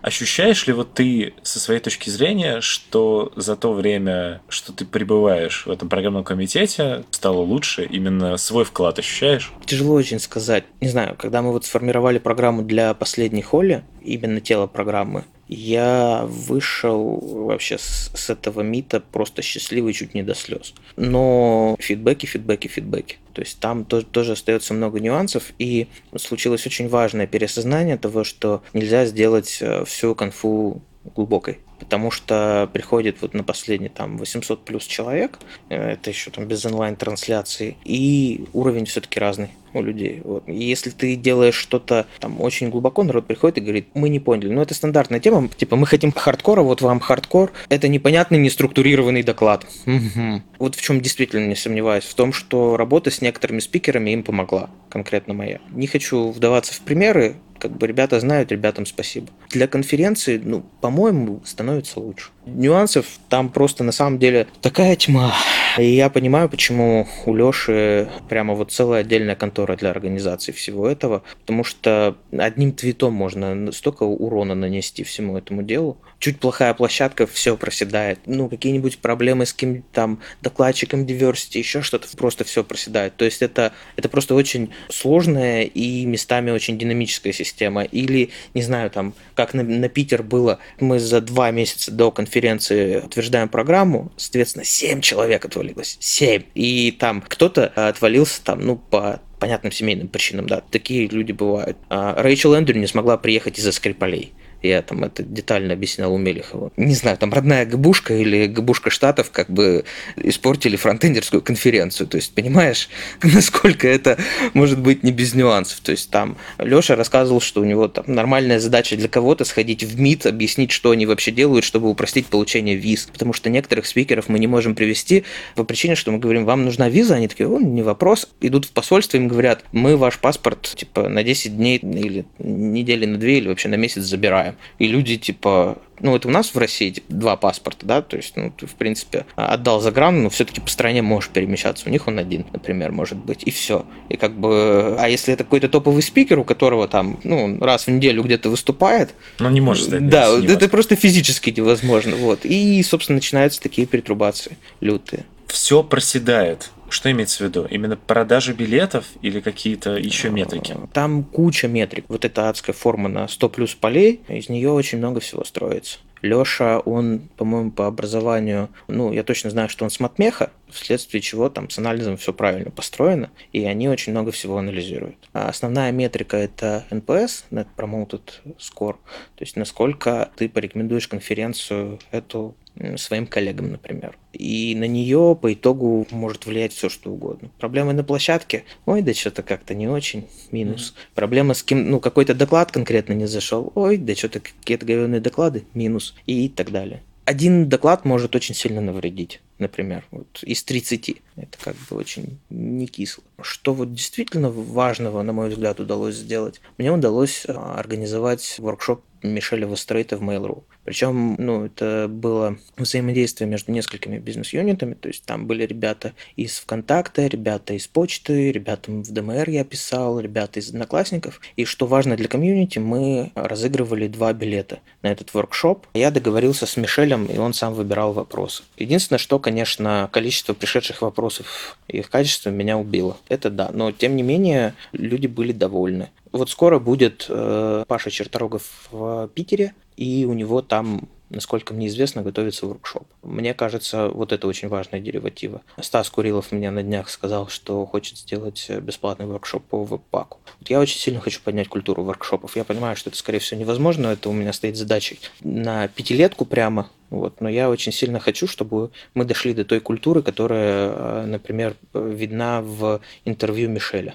[SPEAKER 1] Ощущаешь ли вот ты со своей точки зрения, что за то время, что ты пребываешь в этом программном комитете, стало лучше? Именно свой вклад ощущаешь?
[SPEAKER 2] Тяжело очень сказать. Не знаю, когда мы вот сформировали программу для последней холли, именно тело программы, я вышел вообще с, с этого мита просто счастливый чуть не до слез. Но фидбэки, фидбэки, фидбэки. То есть там тоже, тоже остается много нюансов, и случилось очень важное переосознание того, что нельзя сделать э, всю конфу глубокой потому что приходит вот на последний там 800 плюс человек, э, это еще там без онлайн-трансляции, и уровень все-таки разный у людей. Вот. И если ты делаешь что-то там очень глубоко, народ приходит и говорит, мы не поняли. Ну, это стандартная тема, типа, мы хотим хардкора, вот вам хардкор. Это непонятный, неструктурированный доклад. Угу. Вот в чем действительно не сомневаюсь, в том, что работа с некоторыми спикерами им помогла, конкретно моя. Не хочу вдаваться в примеры, как бы ребята знают, ребятам спасибо. Для конференции, ну, по-моему, становится лучше. Нюансов там просто на самом деле такая тьма. И я понимаю, почему у Лёши прямо вот целая отдельная контора для организации всего этого, потому что одним твитом можно столько урона нанести всему этому делу. Чуть плохая площадка, все проседает. Ну, какие-нибудь проблемы с кем там докладчиком diversity, еще что-то, просто все проседает. То есть это, это просто очень сложная и местами очень динамическая система. Или, не знаю, там, как на, на Питер было, мы за два месяца до конференции утверждаем программу, соответственно, семь человек отвалилось. семь И там кто-то отвалился там, ну, по понятным семейным причинам, да, такие люди бывают. А Рэйчел Эндрю не смогла приехать из-за Скрипалей. Я там это детально объяснял у Мелехова. Не знаю, там родная ГБушка или ГБушка Штатов как бы испортили фронтендерскую конференцию. То есть, понимаешь, *laughs* насколько это может быть не без нюансов. То есть, там Леша рассказывал, что у него там нормальная задача для кого-то сходить в МИД, объяснить, что они вообще делают, чтобы упростить получение виз. Потому что некоторых спикеров мы не можем привести по причине, что мы говорим, вам нужна виза, они такие, о, не вопрос. Идут в посольство, им говорят, мы ваш паспорт типа на 10 дней или недели на 2 или вообще на месяц забираем И люди, типа, ну, это у нас в России типа, два паспорта, да, то есть, ну, ты, в принципе, отдал за гран, но все-таки по стране можешь перемещаться. У них он один, например, может быть, и все. И как бы, а если это какой-то топовый спикер, у которого там, ну, раз в неделю где-то выступает...
[SPEAKER 1] Ну, не может стать.
[SPEAKER 2] Да, это просто физически невозможно, вот. И, собственно, начинаются такие перетрубации лютые.
[SPEAKER 1] Все проседает. Что имеется в виду? Именно продажи билетов или какие-то еще метрики?
[SPEAKER 2] Там куча метрик. Вот эта адская форма на 100 плюс полей, из нее очень много всего строится. Лёша, он, по-моему, по образованию, ну, я точно знаю, что он с матмеха, вследствие чего там с анализом все правильно построено, и они очень много всего анализируют. А основная метрика – это NPS, Net Promoted Score, то есть насколько ты порекомендуешь конференцию эту своим коллегам, например. И на нее по итогу может влиять все, что угодно. Проблемы на площадке, ой, да что-то как-то не очень, минус. Mm-hmm. Проблема с кем, ну, какой-то доклад конкретно не зашел, ой, да что-то какие-то говенные доклады, минус, и так далее. Один доклад может очень сильно навредить, например, вот из 30. Это как бы очень не кисло. Что вот действительно важного, на мой взгляд, удалось сделать? Мне удалось а, организовать воркшоп Мишеля Вестрейта в Mail.ru. Причем, ну, это было взаимодействие между несколькими бизнес-юнитами, то есть там были ребята из ВКонтакта, ребята из почты, ребята в ДМР я писал, ребята из Одноклассников. И что важно для комьюнити, мы разыгрывали два билета на этот воркшоп. Я договорился с Мишелем, и он сам выбирал вопросы. Единственное, что, конечно, количество пришедших вопросов и их качество меня убило. Это да, но тем не менее люди были довольны. Вот скоро будет э, Паша Черторогов в Питере, и у него там, насколько мне известно, готовится воркшоп. Мне кажется, вот это очень важная дериватива. Стас Курилов мне на днях сказал, что хочет сделать бесплатный воркшоп по веб-паку. Вот я очень сильно хочу поднять культуру воркшопов. Я понимаю, что это, скорее всего, невозможно. Это у меня стоит задачей на пятилетку прямо. Вот. Но я очень сильно хочу, чтобы мы дошли до той культуры, которая, э, например, видна в интервью Мишеля.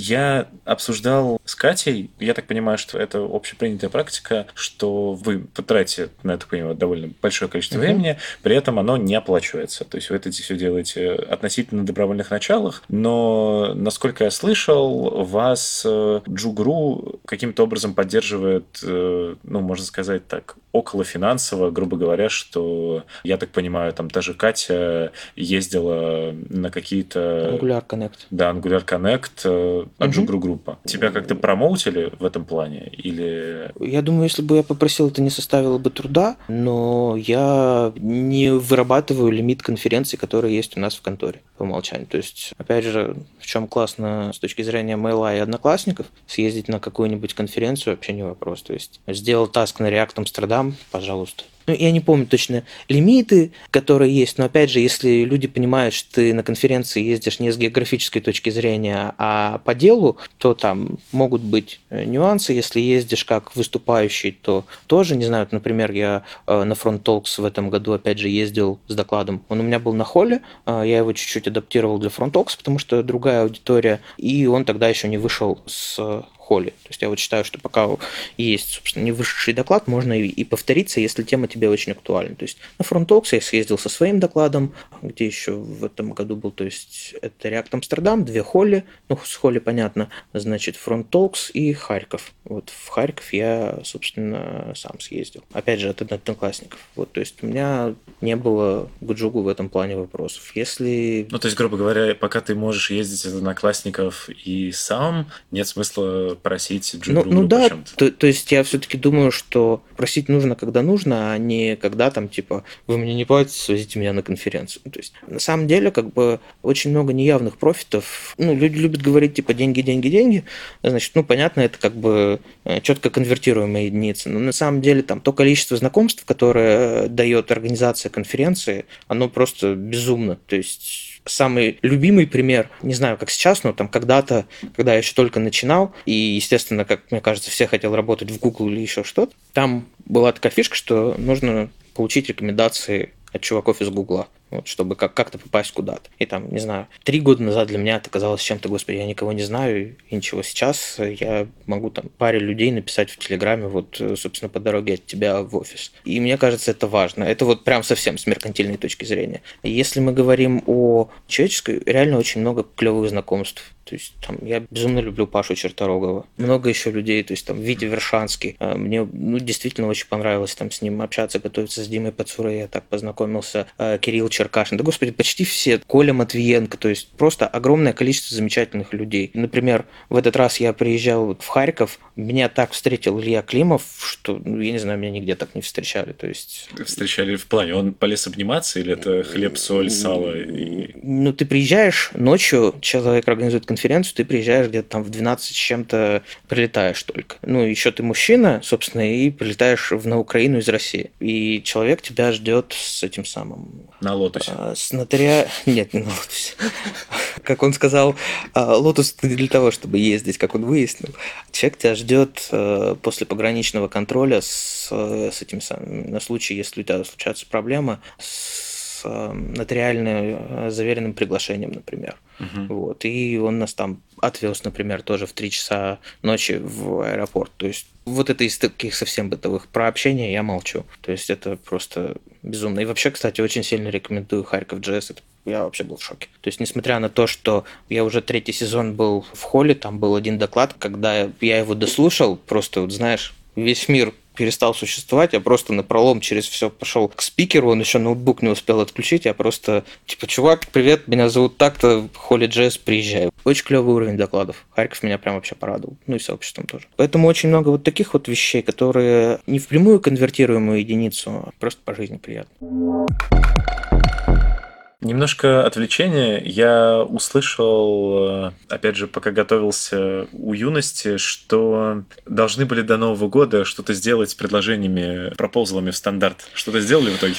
[SPEAKER 1] Я обсуждал с Катей, я так понимаю, что это общепринятая практика, что вы потратите на это, понимаю, довольно большое количество uh-huh. времени, при этом оно не оплачивается. То есть вы это все делаете относительно добровольных началах, но, насколько я слышал, вас э, Джугру каким-то образом поддерживает, э, ну, можно сказать так, около финансово, грубо говоря, что, я так понимаю, там та же Катя ездила на какие-то...
[SPEAKER 2] Angular Connect.
[SPEAKER 1] Да, Angular Connect, Аджугру угу. группа. Тебя как-то промоутили в этом плане? Или...
[SPEAKER 2] Я думаю, если бы я попросил, это не составило бы труда, но я не вырабатываю лимит конференций, которые есть у нас в конторе по умолчанию. То есть, опять же, в чем классно с точки зрения мейла и одноклассников, съездить на какую-нибудь конференцию вообще не вопрос. То есть, сделал таск на React Amsterdam, пожалуйста, ну, я не помню точно лимиты, которые есть, но опять же, если люди понимают, что ты на конференции ездишь не с географической точки зрения, а по делу, то там могут быть э, нюансы. Если ездишь как выступающий, то тоже, не знаю, например, я э, на Front Talks в этом году опять же ездил с докладом. Он у меня был на холле, э, я его чуть-чуть адаптировал для Front Talks, потому что другая аудитория, и он тогда еще не вышел с холле. То есть я вот считаю, что пока есть, собственно, не вышедший доклад, можно и, и повториться, если тема тебе очень актуальна. То есть на Frontox я съездил со своим докладом, где еще в этом году был, то есть это React Амстердам, две холли, ну, с холли понятно, значит, Frontox и Харьков. Вот в Харьков я, собственно, сам съездил. Опять же, от одноклассников. Вот, то есть у меня не было к Джугу в этом плане вопросов. Если...
[SPEAKER 1] Ну, то есть, грубо говоря, пока ты можешь ездить от одноклассников и сам, нет смысла просить
[SPEAKER 2] ну, ну да, то, то есть я все-таки думаю, что просить нужно, когда нужно, а не когда там типа вы мне не платите, свозите меня на конференцию. То есть на самом деле как бы очень много неявных профитов. Ну люди любят говорить типа деньги, деньги, деньги. Значит, ну понятно, это как бы э, четко конвертируемая единица. Но на самом деле там то количество знакомств, которое дает организация конференции, оно просто безумно. То есть самый любимый пример, не знаю, как сейчас, но там когда-то, когда я еще только начинал, и, естественно, как мне кажется, все хотел работать в Google или еще что-то, там была такая фишка, что нужно получить рекомендации от чуваков из Гугла вот, чтобы как- как-то попасть куда-то. И там, не знаю, три года назад для меня это казалось чем-то, господи, я никого не знаю и ничего. Сейчас я могу там паре людей написать в Телеграме, вот, собственно, по дороге от тебя в офис. И мне кажется, это важно. Это вот прям совсем с меркантильной точки зрения. Если мы говорим о человеческой, реально очень много клевых знакомств. То есть там я безумно люблю Пашу Черторогова. Много еще людей, то есть там Витя Вершанский. А, мне ну, действительно очень понравилось там с ним общаться, готовиться с Димой Пацурой. Я так познакомился. А, Кирилл Черкашин. Да, господи, почти все. Коля Матвиенко. То есть просто огромное количество замечательных людей. Например, в этот раз я приезжал в Харьков, меня так встретил Илья Климов, что, ну, я не знаю, меня нигде так не встречали. То есть...
[SPEAKER 1] Встречали в плане, он полез обниматься или это хлеб, соль, сало? И...
[SPEAKER 2] Ну, ты приезжаешь ночью, человек организует конференцию, ты приезжаешь где-то там в 12 с чем-то, прилетаешь только. Ну, еще ты мужчина, собственно, и прилетаешь в, на Украину из России. И человек тебя ждет с этим самым
[SPEAKER 1] на лотосе.
[SPEAKER 2] А, с нотаря... Нет, не на лотосе. Как он сказал, а, лотос для того, чтобы ездить, как он выяснил. Человек тебя ждет э, после пограничного контроля с, с этим самым, на случай, если у тебя случаются проблемы, с э, нотариально э, заверенным приглашением, например. Угу. Вот. И он нас там отвез, например, тоже в 3 часа ночи в аэропорт. То есть вот это из таких совсем бытовых. Про общение я молчу. То есть это просто безумно. И вообще, кстати, очень сильно рекомендую Харьков. Это я вообще был в шоке. То есть, несмотря на то, что я уже третий сезон был в холле, там был один доклад, когда я его дослушал, просто, вот знаешь, весь мир перестал существовать, я просто на пролом через все пошел к спикеру, он еще ноутбук не успел отключить, я просто, типа, чувак, привет, меня зовут так-то, Холли Джесс, приезжай. Очень клевый уровень докладов. Харьков меня прям вообще порадовал. Ну и сообществом тоже. Поэтому очень много вот таких вот вещей, которые не впрямую конвертируемую единицу, а просто по жизни приятно.
[SPEAKER 1] Немножко отвлечения. Я услышал, э, опять же, пока готовился у юности, что должны были до Нового года что-то сделать с предложениями, пропозалами в стандарт. Что-то сделали в итоге?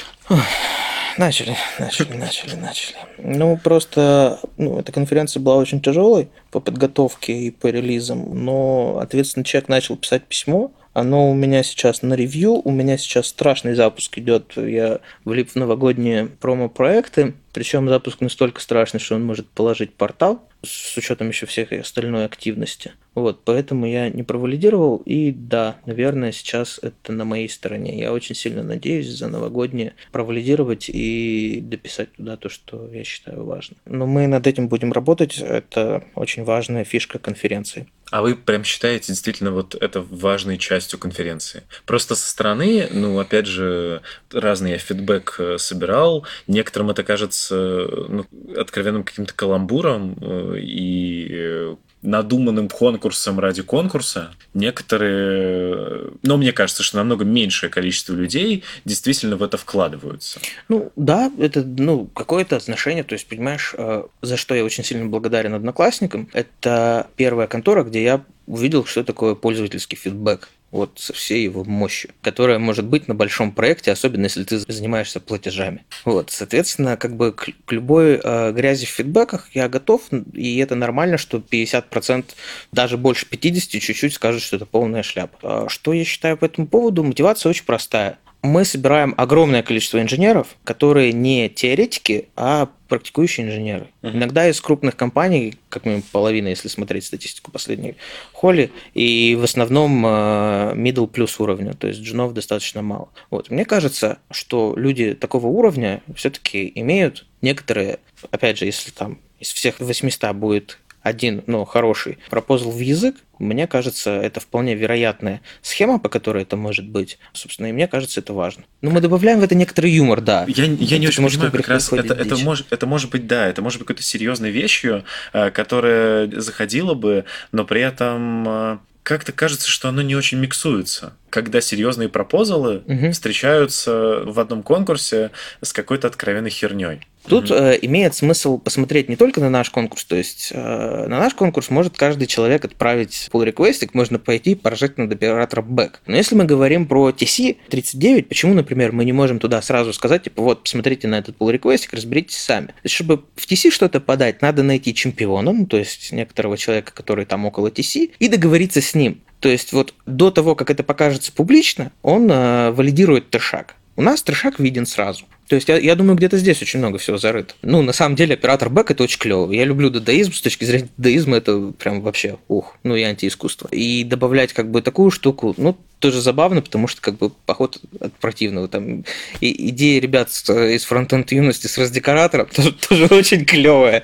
[SPEAKER 2] Начали, начали, начали, начали. Ну, просто ну, эта конференция была очень тяжелой по подготовке и по релизам, но ответственный человек начал писать письмо, оно у меня сейчас на ревью, у меня сейчас страшный запуск идет. Я влип в новогодние промо-проекты, причем запуск настолько страшный, что он может положить портал с учетом еще всех остальной активности. Вот, поэтому я не провалидировал, и да, наверное, сейчас это на моей стороне. Я очень сильно надеюсь за новогоднее провалидировать и дописать туда то, что я считаю важным. Но мы над этим будем работать, это очень важная фишка конференции.
[SPEAKER 1] А вы прям считаете действительно вот это важной частью конференции? Просто со стороны, ну, опять же, разный я фидбэк э, собирал. Некоторым это кажется ну, откровенным каким-то каламбуром э, и э, надуманным конкурсом ради конкурса. Некоторые, но мне кажется, что намного меньшее количество людей действительно в это вкладываются.
[SPEAKER 2] Ну да, это ну какое-то отношение, то есть понимаешь, э, за что я очень сильно благодарен одноклассникам. Это первая контора, где я увидел, что такое пользовательский фидбэк вот со всей его мощью, которая может быть на большом проекте, особенно если ты занимаешься платежами. Вот, соответственно, как бы к, к любой э, грязи в фидбэках я готов, и это нормально, что 50%, даже больше 50% чуть-чуть скажут, что это полная шляпа. А что я считаю по этому поводу? Мотивация очень простая мы собираем огромное количество инженеров, которые не теоретики, а практикующие инженеры. Uh-huh. Иногда из крупных компаний, как минимум половина, если смотреть статистику последней холли, и в основном э, middle плюс уровня, то есть джунов достаточно мало. Вот. Мне кажется, что люди такого уровня все-таки имеют некоторые, опять же, если там из всех 800 будет один, но хороший пропозал в язык, мне кажется, это вполне вероятная схема, по которой это может быть. Собственно, и мне кажется, это важно. Но мы добавляем в это некоторый юмор, да.
[SPEAKER 1] Я, я не очень понимаю, как раз это, это, может, это может быть, да, это может быть какой-то серьезной вещью, э, которая заходила бы, но при этом э, как-то кажется, что оно не очень миксуется когда серьезные пропозалы угу. встречаются в одном конкурсе с какой-то откровенной херней.
[SPEAKER 2] Тут угу. э, имеет смысл посмотреть не только на наш конкурс, то есть э, на наш конкурс может каждый человек отправить pull реквестик можно пойти поржать над оператором back. Но если мы говорим про TC39, почему, например, мы не можем туда сразу сказать, типа, вот, посмотрите на этот pull реквестик разберитесь сами. То есть, чтобы в TC что-то подать, надо найти чемпиона, ну, то есть некоторого человека, который там около TC, и договориться с ним. То есть вот до того, как это покажется публично, он э, валидирует трешак. У нас трешак виден сразу. То есть я, я думаю, где-то здесь очень много всего зарыто. Ну, на самом деле, оператор бэк это очень клево. Я люблю дадаизм, с точки зрения дадаизма это прям вообще ух, ну и антиискусство. И добавлять как бы такую штуку, ну, тоже забавно, потому что как бы поход от противного. Там и идея ребят из фронтенд юности с раздекоратором *laughs* тоже, тоже очень клевая.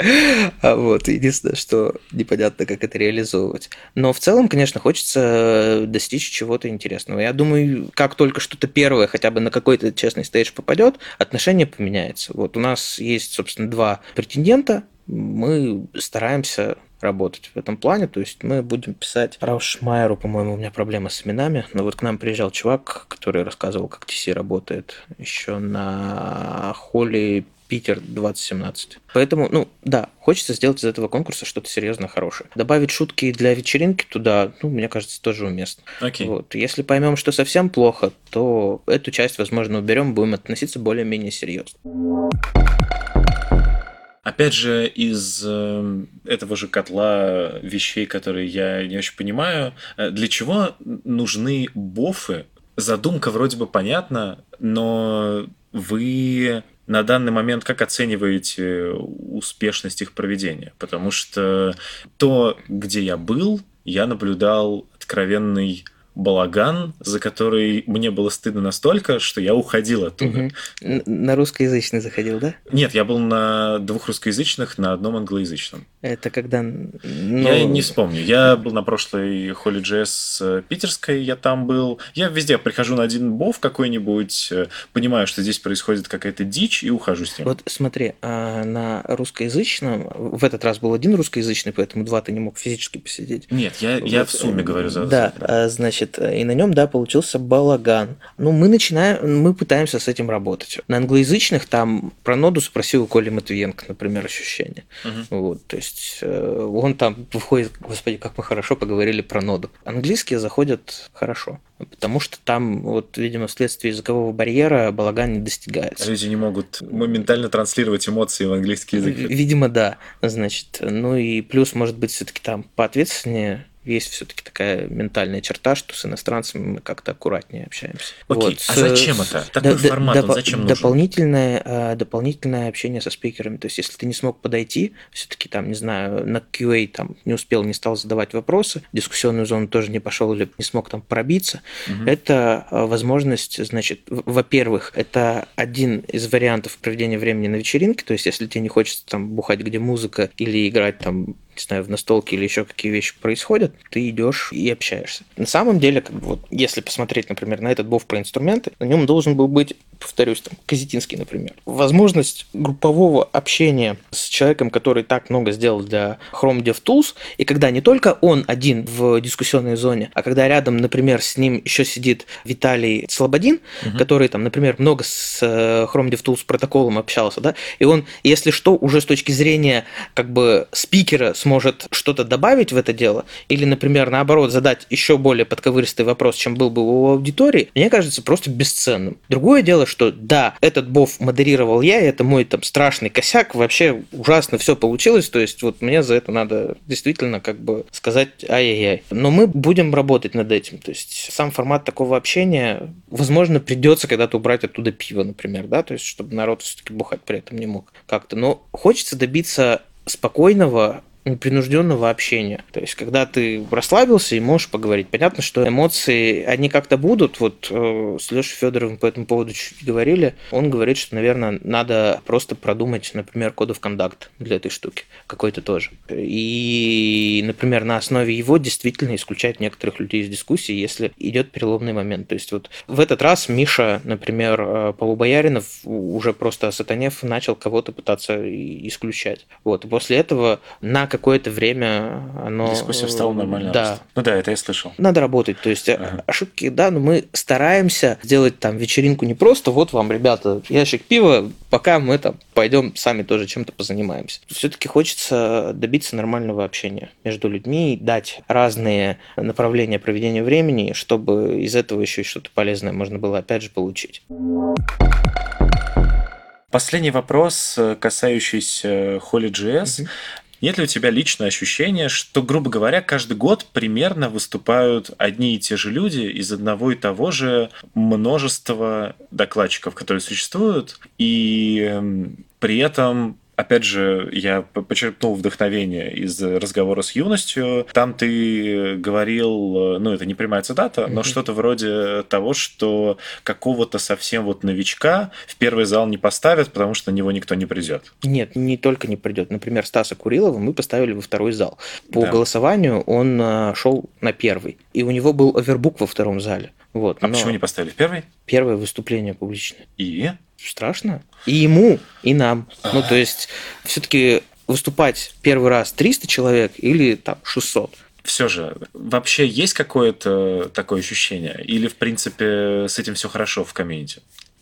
[SPEAKER 2] А вот, единственное, что непонятно, как это реализовывать. Но в целом, конечно, хочется достичь чего-то интересного. Я думаю, как только что-то первое хотя бы на какой-то честный стейдж попадет, отношение поменяется. Вот у нас есть, собственно, два претендента, мы стараемся работать в этом плане. То есть мы будем писать Раушмайеру, по-моему, у меня проблема с именами. Но вот к нам приезжал чувак, который рассказывал, как TC работает еще на холле Питер 2017. Поэтому, ну, да, хочется сделать из этого конкурса что-то серьезно хорошее. Добавить шутки для вечеринки туда, ну, мне кажется, тоже уместно.
[SPEAKER 1] Okay.
[SPEAKER 2] Вот. Если поймем, что совсем плохо, то эту часть, возможно, уберем, будем относиться более-менее серьезно.
[SPEAKER 1] Опять же, из э, этого же котла вещей, которые я не очень понимаю, э, для чего нужны бофы? Задумка вроде бы понятна, но вы на данный момент как оцениваете успешность их проведения? Потому что то, где я был, я наблюдал откровенный балаган, за который мне было стыдно настолько, что я уходил оттуда.
[SPEAKER 2] Угу. На русскоязычный заходил, да?
[SPEAKER 1] Нет, я был на двух русскоязычных, на одном англоязычном.
[SPEAKER 2] Это когда...
[SPEAKER 1] Ну... Я не вспомню. Я был на прошлой Holy Jazz питерской, я там был. Я везде прихожу на один бов какой-нибудь, э, понимаю, что здесь происходит какая-то дичь, и ухожу с ним.
[SPEAKER 2] Вот смотри, а на русскоязычном, в этот раз был один русскоязычный, поэтому два ты не мог физически посидеть.
[SPEAKER 1] Нет, я, вот, я в сумме говорю за...
[SPEAKER 2] Да, за... значит, значит, и на нем, да, получился балаган. Ну, мы начинаем, мы пытаемся с этим работать. На англоязычных там про ноду спросил у Коли Матвиенко, например, ощущение. Угу. Вот, то есть э, он там выходит, господи, как мы хорошо поговорили про ноду. Английские заходят хорошо. Потому что там, вот, видимо, вследствие языкового барьера балаган не достигается.
[SPEAKER 1] Люди не могут моментально транслировать эмоции в английский язык.
[SPEAKER 2] Видимо, да. Значит, ну и плюс, может быть, все-таки там поответственнее есть все-таки такая ментальная черта, что с иностранцами мы как-то аккуратнее общаемся.
[SPEAKER 1] Окей, вот. а зачем это? Такой д- формат, д- зачем
[SPEAKER 2] нужен? Дополнительное, а, дополнительное общение со спикерами. То есть, если ты не смог подойти, все-таки там, не знаю, на QA там не успел, не стал задавать вопросы, дискуссионную зону тоже не пошел или не смог там пробиться, угу. это а, возможность, значит, во-первых, это один из вариантов проведения времени на вечеринке, то есть, если тебе не хочется там бухать, где музыка, или играть там не знаю, в настолке или еще какие вещи происходят, ты идешь и общаешься. На самом деле, как бы вот, если посмотреть, например, на этот бов про инструменты, на нем должен был быть, повторюсь, там, Казетинский, например. Возможность группового общения с человеком, который так много сделал для Chrome DevTools, и когда не только он один в дискуссионной зоне, а когда рядом, например, с ним еще сидит Виталий Слободин, угу. который там, например, много с э, Chrome DevTools протоколом общался, да, и он, если что, уже с точки зрения как бы спикера, с сможет что-то добавить в это дело, или, например, наоборот, задать еще более подковыристый вопрос, чем был бы у аудитории, мне кажется просто бесценным. Другое дело, что да, этот бов модерировал я, и это мой там страшный косяк, вообще ужасно все получилось, то есть вот мне за это надо действительно как бы сказать ай-яй-яй. Но мы будем работать над этим, то есть сам формат такого общения, возможно, придется когда-то убрать оттуда пиво, например, да, то есть чтобы народ все-таки бухать при этом не мог как-то. Но хочется добиться спокойного непринужденного общения. То есть, когда ты расслабился и можешь поговорить. Понятно, что эмоции, они как-то будут. Вот э, с Лешей Федоровым по этому поводу чуть говорили. Он говорит, что, наверное, надо просто продумать, например, кодов кондакт для этой штуки. Какой-то тоже. И, например, на основе его действительно исключать некоторых людей из дискуссии, если идет переломный момент. То есть, вот в этот раз Миша, например, э, Полубояринов уже просто сатанев начал кого-то пытаться исключать. Вот. И после этого на какое-то время оно...
[SPEAKER 1] Дискуссия встала нормально.
[SPEAKER 2] Да.
[SPEAKER 1] Ну да, это я слышал.
[SPEAKER 2] Надо работать. То есть ага. ошибки, да, но мы стараемся сделать там вечеринку не просто вот вам, ребята, ящик пива, пока мы там пойдем сами тоже чем-то позанимаемся. Все-таки хочется добиться нормального общения между людьми, дать разные направления проведения времени, чтобы из этого еще что-то полезное можно было опять же получить.
[SPEAKER 1] Последний вопрос, э, касающийся Holy.js. Угу. Нет ли у тебя личное ощущение, что, грубо говоря, каждый год примерно выступают одни и те же люди из одного и того же множества докладчиков, которые существуют, и эм, при этом опять же, я почерпнул вдохновение из разговора с юностью. Там ты говорил, ну, это не прямая цитата, mm-hmm. но что-то вроде того, что какого-то совсем вот новичка в первый зал не поставят, потому что на него никто не придет.
[SPEAKER 2] Нет, не только не придет. Например, Стаса Курилова мы поставили во второй зал. По да. голосованию он э, шел на первый. И у него был овербук во втором зале. Вот,
[SPEAKER 1] а но... почему не поставили в первый?
[SPEAKER 2] Первое выступление публичное.
[SPEAKER 1] И?
[SPEAKER 2] Страшно. И ему, и нам. Ну, то есть, все-таки выступать первый раз 300 человек или там 600
[SPEAKER 1] все же, вообще есть какое-то такое ощущение? Или, в принципе, с этим все хорошо в комьюнити?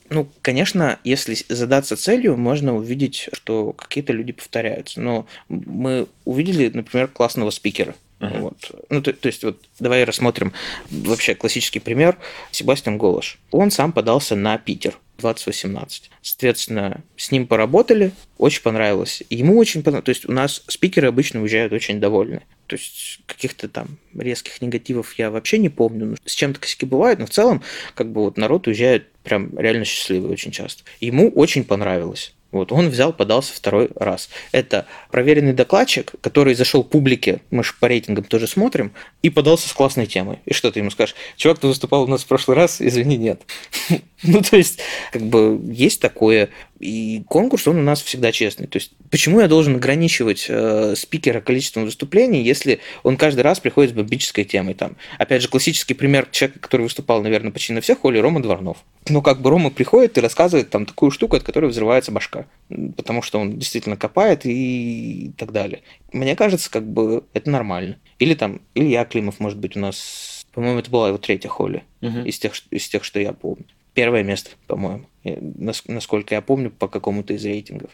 [SPEAKER 2] Ну, конечно, если задаться целью, можно увидеть, что какие-то люди повторяются. Но мы увидели, например, классного спикера. Uh-huh. Вот. Ну, то, то есть, вот давай рассмотрим вообще классический пример. Себастьян Голош. Он сам подался на Питер 2018. Соответственно, с ним поработали, очень понравилось. Ему очень понравилось. То есть у нас спикеры обычно уезжают очень довольны. То есть каких-то там резких негативов я вообще не помню. Ну, с чем-то косяки бывают, но в целом как бы вот народ уезжает прям реально счастливый очень часто. Ему очень понравилось. Вот, он взял, подался второй раз. Это проверенный докладчик, который зашел публике, мы же по рейтингам тоже смотрим, и подался с классной темой. И что ты ему скажешь? Чувак, ты выступал у нас в прошлый раз, извини, нет. *laughs* ну, то есть, как бы, есть такое. И конкурс, он у нас всегда честный. То есть, почему я должен ограничивать э, спикера количеством выступлений, если он каждый раз приходит с бомбической темой? Там, опять же, классический пример человека, который выступал, наверное, почти на всех, Оли Рома Дворнов. Ну, как бы Рома приходит и рассказывает там такую штуку, от которой взрывается башка. Потому что он действительно копает и так далее. Мне кажется, как бы это нормально. Или там Илья Климов, может быть, у нас по-моему, это была его третья холли угу. из, тех, из тех, что я помню первое место, по-моему, насколько я помню, по какому-то из рейтингов.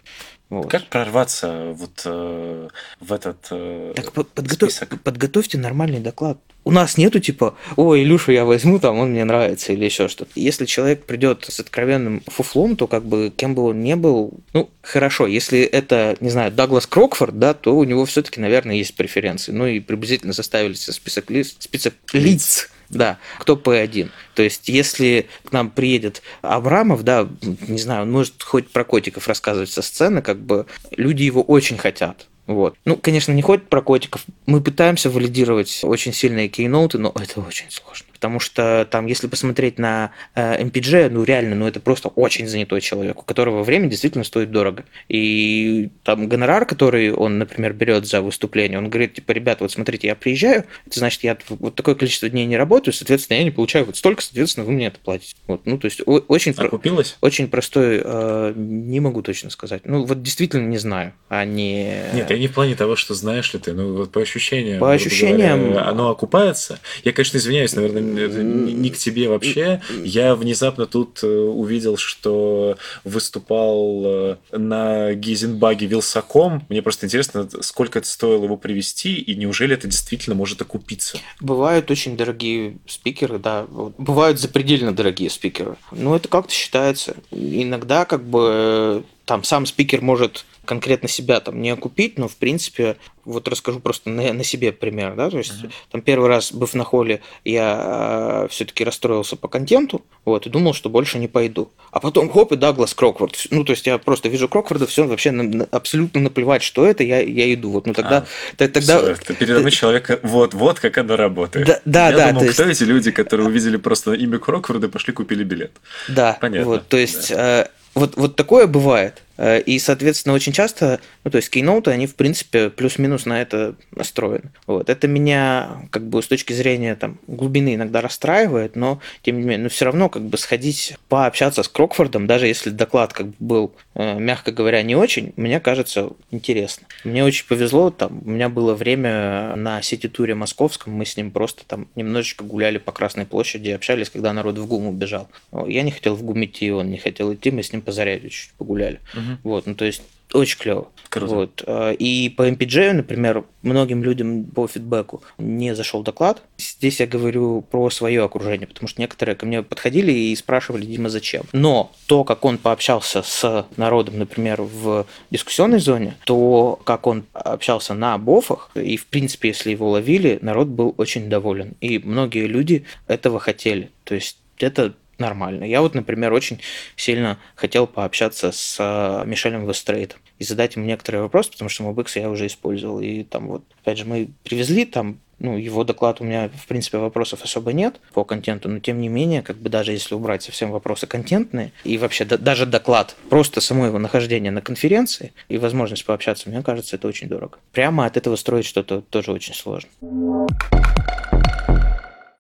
[SPEAKER 1] Вот. Как прорваться вот э, в этот э,
[SPEAKER 2] так подготов... список? Подготовьте нормальный доклад. У нас нету типа, ой, Илюшу я возьму, там он мне нравится или еще что-то. Если человек придет с откровенным фуфлом, то как бы кем бы он ни был, ну хорошо, если это, не знаю, Даглас Крокфорд, да, то у него все-таки, наверное, есть преференции. Ну и приблизительно составили список лиц, список лиц да, кто П1. То есть, если к нам приедет Абрамов, да, не знаю, он может хоть про котиков рассказывать со сцены, как бы люди его очень хотят. Вот. Ну, конечно, не ходит про котиков. Мы пытаемся валидировать очень сильные кейноуты, но это очень сложно потому что там, если посмотреть на э, MPG, ну реально, ну это просто очень занятой человек, у которого время действительно стоит дорого. И там гонорар, который он, например, берет за выступление, он говорит, типа, ребята, вот смотрите, я приезжаю, это значит, я вот такое количество дней не работаю, соответственно, я не получаю вот столько, соответственно, вы мне это платите. Вот, ну, то есть очень...
[SPEAKER 1] Окупилось?
[SPEAKER 2] Про- очень простой, э, не могу точно сказать. Ну, вот действительно не знаю, а не...
[SPEAKER 1] Нет, я не в плане того, что знаешь ли ты, ну, вот по ощущениям.
[SPEAKER 2] По ощущениям...
[SPEAKER 1] Говоря, оно окупается. Я, конечно, извиняюсь, наверное, не к тебе вообще. Я внезапно тут э, увидел, что выступал э, на Гизенбаге Вилсаком. Мне просто интересно, сколько это стоило его привести, и неужели это действительно может окупиться?
[SPEAKER 2] Бывают очень дорогие спикеры, да. Бывают запредельно дорогие спикеры. Но это как-то считается. Иногда как бы там сам спикер может конкретно себя там не окупить, но в принципе, вот расскажу просто на, на себе пример, да, то есть uh-huh. там первый раз, быв на холле, я э, все-таки расстроился по контенту, вот, и думал, что больше не пойду. А потом, хоп, и Даглас Крокфорд. Ну, то есть я просто вижу Крокфорда, все вообще на, абсолютно наплевать, что это, я, я иду. Вот, ну тогда... А,
[SPEAKER 1] тогда все, ты передо мной человек, вот, вот как оно работает. Да, да. Я да, думал, кто есть... эти люди, которые увидели просто имя Крокфорда и пошли купили билет.
[SPEAKER 2] Да, понятно. Вот, то есть... Да. Э, вот, вот такое бывает. Э, и, соответственно, очень часто, ну, то есть кейноуты, они, в принципе, плюс-минус на это настроены. Вот. Это меня, как бы, с точки зрения там, глубины иногда расстраивает, но, тем не менее, но все равно, как бы, сходить, пообщаться с Крокфордом, даже если доклад, как бы, был, э, мягко говоря, не очень, мне кажется, интересно. Мне очень повезло, там, у меня было время на сети-туре московском, мы с ним просто там немножечко гуляли по Красной площади, общались, когда народ в ГУМ убежал. Я не хотел в ГУМ идти, он не хотел идти, мы с ним по заряде чуть погуляли. Угу. Вот, ну то есть очень клево. Круто. Вот. А, и по MPJ, например, многим людям по фидбэку не зашел доклад. Здесь я говорю про свое окружение, потому что некоторые ко мне подходили и спрашивали, Дима, зачем. Но то, как он пообщался с народом, например, в дискуссионной зоне, то, как он общался на бофах, и, в принципе, если его ловили, народ был очень доволен. И многие люди этого хотели. То есть это нормально. Я вот, например, очень сильно хотел пообщаться с э, Мишелем Вестрейтом и задать ему некоторые вопросы, потому что MobX я уже использовал. И там вот, опять же, мы привезли там ну, его доклад у меня, в принципе, вопросов особо нет по контенту, но тем не менее, как бы даже если убрать совсем вопросы контентные, и вообще да, даже доклад, просто само его нахождение на конференции и возможность пообщаться, мне кажется, это очень дорого. Прямо от этого строить что-то тоже очень сложно.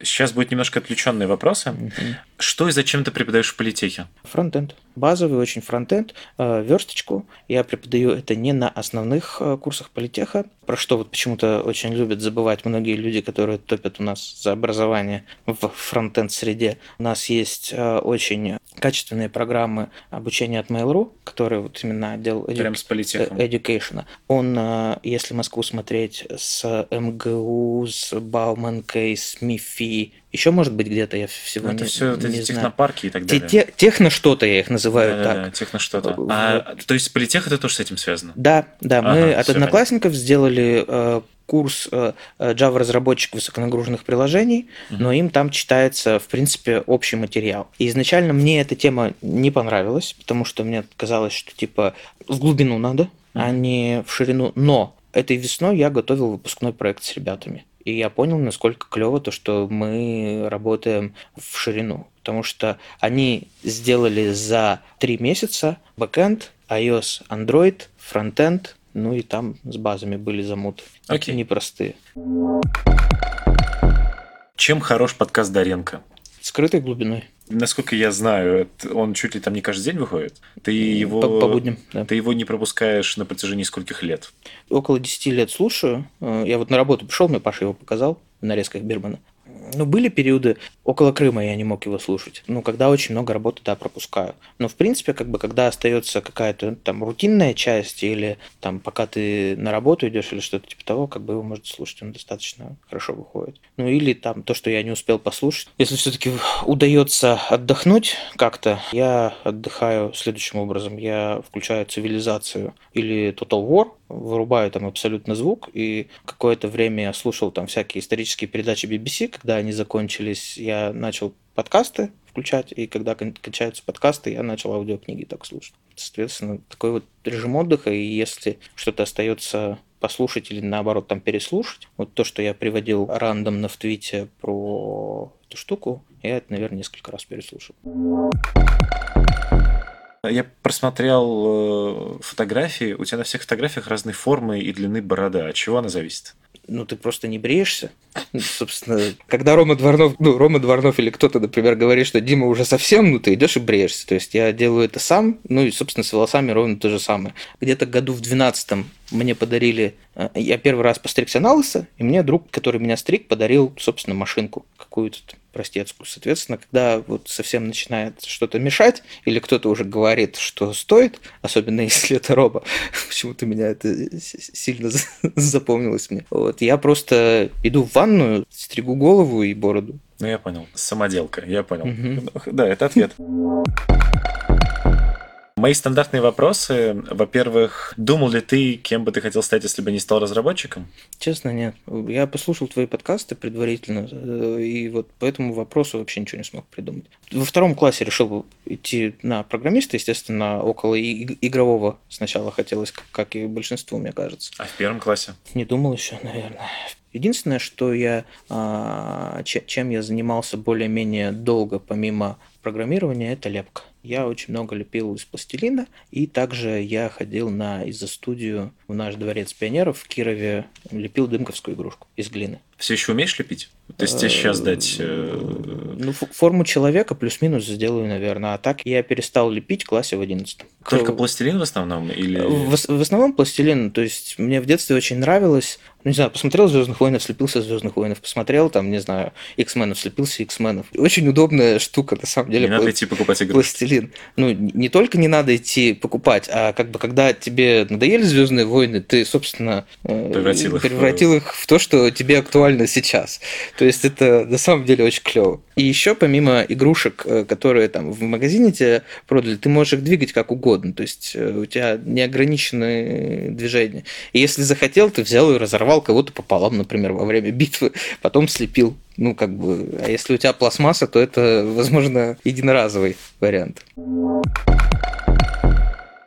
[SPEAKER 1] Сейчас будет немножко отвлеченные вопросы. Угу. Что и зачем ты преподаешь в политехе?
[SPEAKER 2] Фронтенд. Базовый очень фронтенд, э, версточку. Я преподаю это не на основных э, курсах политеха, про что вот почему-то очень любят забывать многие люди, которые топят у нас за образование в фронтенд-среде. У нас есть э, очень качественные программы обучения от Mail.ru, которые вот именно отдел
[SPEAKER 1] edu- Прям с политехом.
[SPEAKER 2] education. Он, если Москву смотреть, с МГУ, с Бауманкой, с МИФИ, еще, может быть, где-то я всего
[SPEAKER 1] это
[SPEAKER 2] не,
[SPEAKER 1] все
[SPEAKER 2] не
[SPEAKER 1] эти технопарки и так далее.
[SPEAKER 2] Те, техно что-то я их называю да, так. Да,
[SPEAKER 1] техно что-то. А, то есть политех это тоже с этим связано?
[SPEAKER 2] Да, да. Ага, мы от одноклассников понятно. сделали э, курс э, Java разработчик высоконагруженных приложений, но им там читается, в принципе, общий материал. И изначально мне эта тема не понравилась, потому что мне казалось, что типа в глубину надо, а не в ширину. Но этой весной я готовил выпускной проект с ребятами. И я понял, насколько клево то, что мы работаем в ширину. Потому что они сделали за три месяца бэкэнд, iOS, Android, фронтенд, ну и там с базами были замуты. Окей. Непростые.
[SPEAKER 1] Чем хорош подкаст Даренко?
[SPEAKER 2] Скрытой глубиной.
[SPEAKER 1] Насколько я знаю, он чуть ли там не каждый день выходит. Ты его,
[SPEAKER 2] по, по будням, да.
[SPEAKER 1] Ты его не пропускаешь на протяжении скольких лет?
[SPEAKER 2] Около 10 лет слушаю. Э, я вот на работу пришел, мне Паша его показал в нарезках Бирмана. Ну, были периоды, около Крыма я не мог его слушать. Ну, когда очень много работы, да, пропускаю. Но, в принципе, как бы, когда остается какая-то там рутинная часть или там пока ты на работу идешь или что-то типа того, как бы его можно слушать, он достаточно хорошо выходит. Ну, или там то, что я не успел послушать. Если все-таки удается отдохнуть как-то, я отдыхаю следующим образом. Я включаю цивилизацию или Total War, вырубаю там абсолютно звук, и какое-то время я слушал там всякие исторические передачи BBC, когда они закончились, я начал подкасты включать, и когда кончаются подкасты, я начал аудиокниги так слушать. Соответственно, такой вот режим отдыха, и если что-то остается послушать или наоборот там переслушать, вот то, что я приводил рандомно в твите про эту штуку, я это, наверное, несколько раз переслушал.
[SPEAKER 1] Я просмотрел э, фотографии. У тебя на всех фотографиях разные формы и длины борода. От чего она зависит?
[SPEAKER 2] ну, ты просто не бреешься. Собственно, когда Рома Дворнов, ну, Рома Дворнов или кто-то, например, говорит, что Дима уже совсем, ну, ты идешь и бреешься. То есть я делаю это сам, ну, и, собственно, с волосами ровно то же самое. Где-то году в 12 мне подарили... Э, я первый раз постригся на лысо, и мне друг, который меня стриг, подарил, собственно, машинку какую-то простецкую. Соответственно, когда вот совсем начинает что-то мешать, или кто-то уже говорит, что стоит, особенно *laughs* если это роба, *laughs* почему-то меня это сильно *laughs* запомнилось мне. Вот, я просто иду в ванную, стригу голову и бороду.
[SPEAKER 1] Ну, я понял. Самоделка, я понял. Угу. Да, это ответ. Мои стандартные вопросы. Во-первых, думал ли ты, кем бы ты хотел стать, если бы не стал разработчиком?
[SPEAKER 2] Честно, нет. Я послушал твои подкасты предварительно, э, и вот по этому вопросу вообще ничего не смог придумать. Во втором классе решил идти на программиста, естественно, около игрового сначала хотелось, как и большинству, мне кажется.
[SPEAKER 1] А в первом классе?
[SPEAKER 2] Не думал еще, наверное. Единственное, что я, а, чем я занимался более-менее долго, помимо программирования, это лепка. Я очень много лепил из пластилина, и также я ходил на изо-студию в наш дворец пионеров в Кирове, лепил дымковскую игрушку из глины.
[SPEAKER 1] Все еще умеешь лепить? То есть тебе сейчас дать... Э,
[SPEAKER 2] ну, форму человека плюс-минус сделаю, наверное. А так я перестал лепить в классе в 11
[SPEAKER 1] Только пластилин в основном? Или...
[SPEAKER 2] В, в основном пластилин. То есть мне в детстве очень нравилось. Ну, не знаю, посмотрел Звездных войнов, слепился Звездных войнов, посмотрел там, не знаю, X-менов, слепился X-менов. Очень удобная штука, на самом деле.
[SPEAKER 1] Не надо идти покупать.
[SPEAKER 2] Пластилин. Ну, не только не надо идти покупать, а как бы когда тебе надоели Звездные войны, ты, собственно,
[SPEAKER 1] э, превратил, их,
[SPEAKER 2] превратил их в то, что тебе актуально сейчас. То есть это на самом деле очень клево. И еще помимо игрушек, э, которые там в магазине тебе продали, ты можешь их двигать как угодно. То есть э, у тебя неограниченные движения. И если захотел, ты взял и разорвал кого-то пополам, например, во время битвы, потом слепил. Ну, как бы, а если у тебя пластмасса, то это, возможно, единоразовый вариант.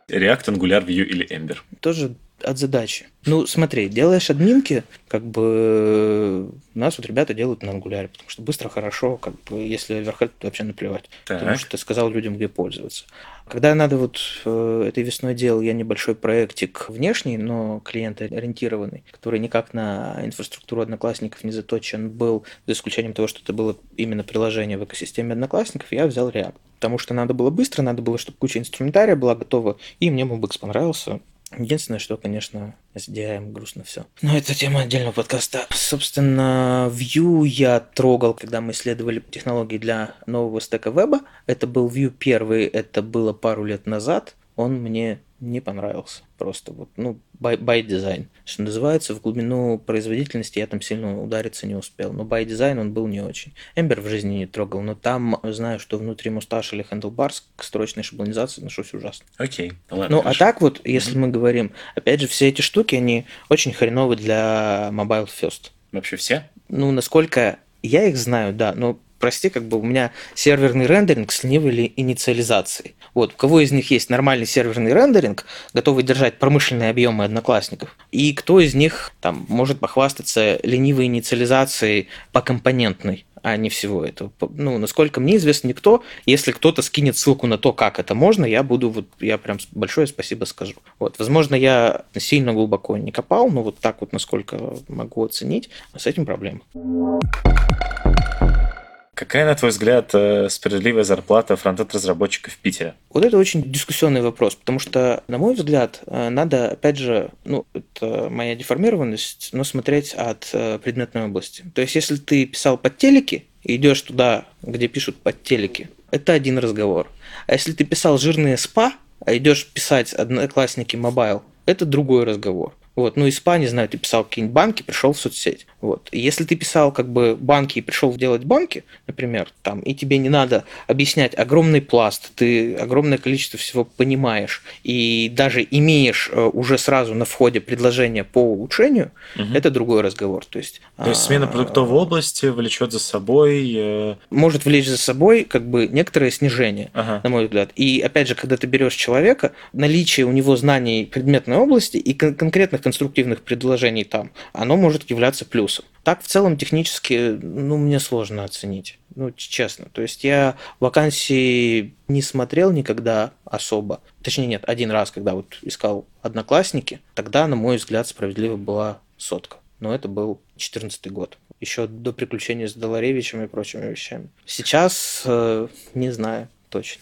[SPEAKER 1] React, Angular, Vue или Ember?
[SPEAKER 2] Тоже от задачи. Ну, смотри, делаешь админки, как бы у нас вот ребята делают на ангуляре, потому что быстро, хорошо, как бы если оверхед, то вообще наплевать. Так. Потому что ты сказал людям, где пользоваться. Когда надо вот э, этой весной делал я небольшой проектик внешний, но клиент-ориентированный, который никак на инфраструктуру одноклассников не заточен был, за исключением того, что это было именно приложение в экосистеме одноклассников, я взял React. Потому что надо было быстро, надо было, чтобы куча инструментария была готова, и мне Mobix понравился. Единственное, что, конечно, с DIM грустно все. Но это тема отдельного подкаста. Собственно, Vue я трогал, когда мы исследовали технологии для нового стека веба. Это был Vue первый, это было пару лет назад. Он мне не понравился. Просто вот, ну, by, by design. Что называется, в глубину производительности я там сильно удариться не успел. Но by design он был не очень. Ember в жизни не трогал, но там знаю, что внутри мусташ или handlebars к строчной шаблонизации отношусь ужасно.
[SPEAKER 1] Окей, okay.
[SPEAKER 2] ладно. Ну, а так вот, если mm-hmm. мы говорим, опять же, все эти штуки, они очень хреновы для mobile first.
[SPEAKER 1] Вообще все?
[SPEAKER 2] Ну, насколько я их знаю, да, но прости, как бы у меня серверный рендеринг с ленивой инициализацией. Вот, у кого из них есть нормальный серверный рендеринг, готовый держать промышленные объемы одноклассников, и кто из них там может похвастаться ленивой инициализацией по компонентной а не всего этого. Ну, насколько мне известно, никто. Если кто-то скинет ссылку на то, как это можно, я буду, вот, я прям большое спасибо скажу. Вот, возможно, я сильно глубоко не копал, но вот так вот, насколько могу оценить, с этим проблема.
[SPEAKER 1] Какая, на твой взгляд, э, справедливая зарплата фронтенд-разработчика в Питере?
[SPEAKER 2] Вот это очень дискуссионный вопрос, потому что, на мой взгляд, э, надо, опять же, ну, это моя деформированность, но смотреть от э, предметной области. То есть, если ты писал под телеки, и идешь туда, где пишут под телеки, это один разговор. А если ты писал жирные спа, а идешь писать одноклассники mobile, это другой разговор. Вот, ну, ИСПА, не знаю, ты писал какие-нибудь банки, пришел в соцсеть. Вот. И если ты писал как бы банки и пришел делать банки, например, там, и тебе не надо объяснять огромный пласт, ты огромное количество всего понимаешь, и даже имеешь э, уже сразу на входе предложение по улучшению, угу. это другой разговор. То есть,
[SPEAKER 1] То есть смена продуктовой области влечет за собой... Э,
[SPEAKER 2] Может влечь за собой как бы некоторое снижение, ага. на мой взгляд. И опять же, когда ты берешь человека, наличие у него знаний предметной области и кон- конкретных конструктивных предложений там, оно может являться плюсом. Так, в целом, технически, ну, мне сложно оценить. Ну, честно. То есть я вакансии не смотрел никогда особо. Точнее, нет, один раз, когда вот искал одноклассники, тогда, на мой взгляд, справедливо была сотка но это был 2014 год. Еще до приключений с Доларевичем и прочими вещами. Сейчас э, не знаю точно.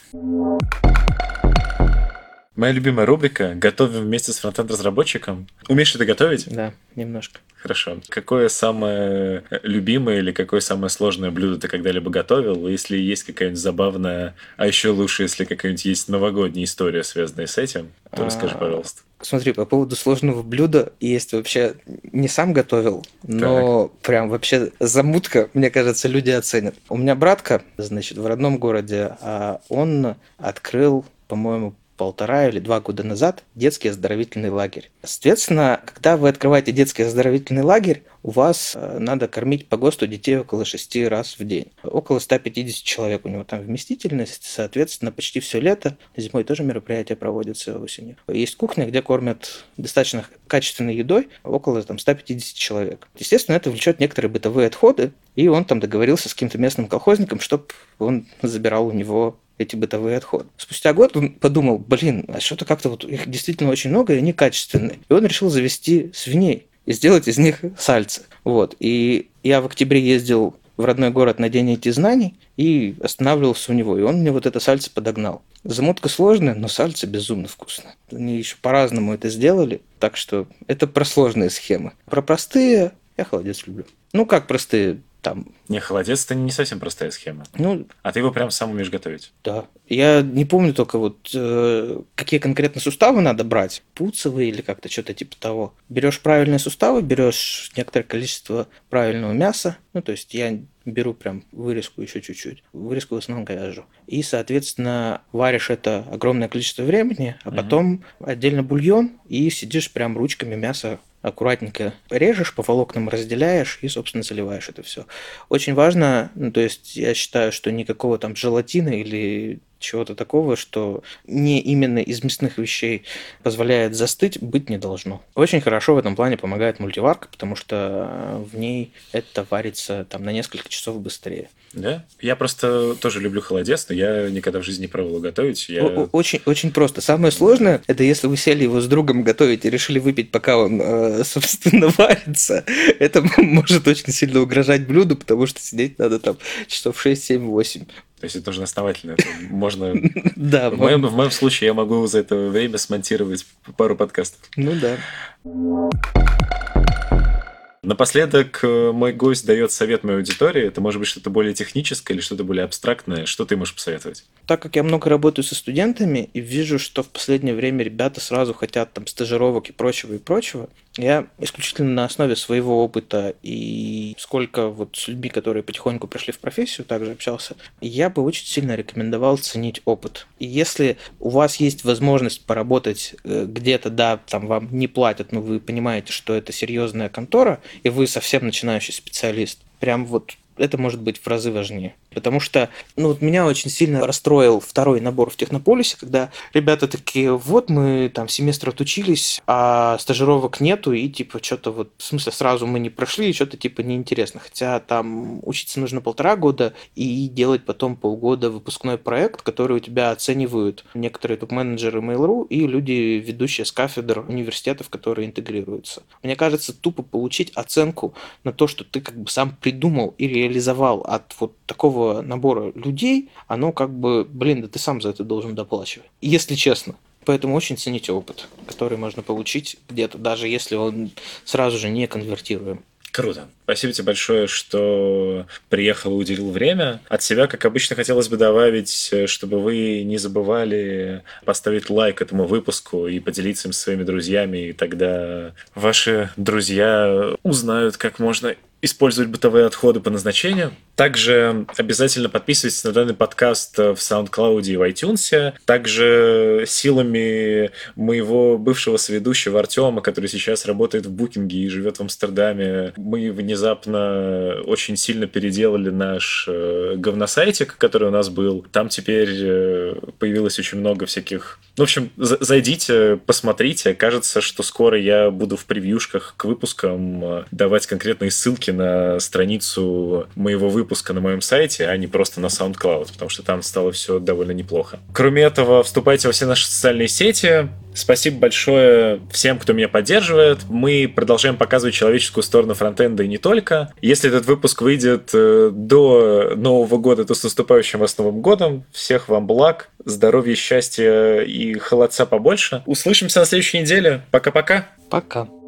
[SPEAKER 1] Моя любимая рубрика «Готовим вместе с фронтенд-разработчиком». Умеешь это готовить?
[SPEAKER 2] Да, немножко.
[SPEAKER 1] Хорошо. Какое самое любимое или какое самое сложное блюдо ты когда-либо готовил? Если есть какая-нибудь забавная, а еще лучше, если какая-нибудь есть новогодняя история, связанная с этим, то расскажи, а, пожалуйста.
[SPEAKER 2] Смотри, по поводу сложного блюда, есть вообще не сам готовил, но так. прям вообще замутка, мне кажется, люди оценят. У меня братка, значит, в родном городе, а он открыл, по-моему, полтора или два года назад детский оздоровительный лагерь. Соответственно, когда вы открываете детский оздоровительный лагерь, у вас э, надо кормить по ГОСТу детей около 6 раз в день. Около 150 человек у него там вместительность, соответственно, почти все лето. Зимой тоже мероприятия проводятся осенью. Есть кухня, где кормят достаточно качественной едой около там, 150 человек. Естественно, это влечет некоторые бытовые отходы, и он там договорился с каким-то местным колхозником, чтобы он забирал у него эти бытовые отходы. Спустя год он подумал, блин, а что-то как-то вот их действительно очень много, и они качественные. И он решил завести свиней и сделать из них сальцы. Вот. И я в октябре ездил в родной город на День этих знаний и останавливался у него. И он мне вот это сальце подогнал. Замутка сложная, но сальце безумно вкусно. Они еще по-разному это сделали, так что это про сложные схемы. Про простые я холодец люблю. Ну, как простые? Там...
[SPEAKER 1] Не, холодец это не совсем простая схема. Ну, а ты его прям сам умеешь готовить?
[SPEAKER 2] Да. Я не помню только вот э, какие конкретно суставы надо брать. Пуцевые или как-то что-то типа того. Берешь правильные суставы, берешь некоторое количество правильного мяса. Ну, то есть я беру прям вырезку еще чуть-чуть. Вырезку в основном говяжью. И, соответственно, варишь это огромное количество времени, а потом угу. отдельно бульон и сидишь прям ручками мясо аккуратненько режешь, по волокнам разделяешь и, собственно, заливаешь это все. Очень важно, ну, то есть я считаю, что никакого там желатина или чего-то такого, что не именно из мясных вещей позволяет застыть, быть не должно. Очень хорошо в этом плане помогает мультиварка, потому что в ней это варится там на несколько часов быстрее.
[SPEAKER 1] Да? Я просто тоже люблю холодец, но я никогда в жизни не пробовал готовить. Я...
[SPEAKER 2] Очень, очень просто. Самое сложное, это если вы сели его с другом готовить и решили выпить, пока он, э, *laughs* собственно, варится. Это *laughs* может очень сильно угрожать блюду, потому что сидеть надо там часов 6, 7, 8.
[SPEAKER 1] То есть это уже основательно. Это можно... *laughs* Да. В моем, в моем случае я могу за это время смонтировать пару подкастов.
[SPEAKER 2] Ну да.
[SPEAKER 1] Напоследок э, мой гость дает совет моей аудитории. Это может быть что-то более техническое или что-то более абстрактное. Что ты можешь посоветовать?
[SPEAKER 2] Так как я много работаю со студентами и вижу, что в последнее время ребята сразу хотят там стажировок и прочего и прочего, я исключительно на основе своего опыта и сколько вот с людьми, которые потихоньку пришли в профессию, также общался, я бы очень сильно рекомендовал ценить опыт. И если у вас есть возможность поработать э, где-то, да, там вам не платят, но вы понимаете, что это серьезная контора, и вы совсем начинающий специалист, прям вот это может быть в разы важнее. Потому что, ну, вот меня очень сильно расстроил второй набор в Технополисе, когда ребята такие, вот мы там семестр отучились, а стажировок нету, и типа что-то вот, в смысле, сразу мы не прошли, и что-то типа неинтересно. Хотя там учиться нужно полтора года и делать потом полгода выпускной проект, который у тебя оценивают некоторые топ-менеджеры Mail.ru и люди, ведущие с кафедр университетов, которые интегрируются. Мне кажется, тупо получить оценку на то, что ты как бы сам придумал и реализовал от вот такого набора людей, оно как бы, блин, да ты сам за это должен доплачивать. Если честно. Поэтому очень цените опыт, который можно получить где-то, даже если он сразу же не конвертируем.
[SPEAKER 1] Круто. Спасибо тебе большое, что приехал и уделил время. От себя, как обычно, хотелось бы добавить, чтобы вы не забывали поставить лайк этому выпуску и поделиться им со своими друзьями, и тогда ваши друзья узнают, как можно использовать бытовые отходы по назначению. Также обязательно подписывайтесь на данный подкаст в SoundCloud и в iTunes. Также силами моего бывшего соведущего Артема, который сейчас работает в Букинге и живет в Амстердаме, мы внезапно очень сильно переделали наш э, говносайтик, который у нас был. Там теперь э, появилось очень много всяких... В общем, зайдите, посмотрите. Кажется, что скоро я буду в превьюшках к выпускам э, давать конкретные ссылки на страницу моего выпуска на моем сайте, а не просто на SoundCloud, потому что там стало все довольно неплохо. Кроме этого, вступайте во все наши социальные сети, Спасибо большое всем, кто меня поддерживает. Мы продолжаем показывать человеческую сторону фронтенда и не только. Если этот выпуск выйдет э, до Нового года, то с наступающим вас Новым годом. Всех вам благ, здоровья, счастья и холодца побольше. Услышимся на следующей неделе. Пока-пока.
[SPEAKER 2] Пока. -пока. Пока.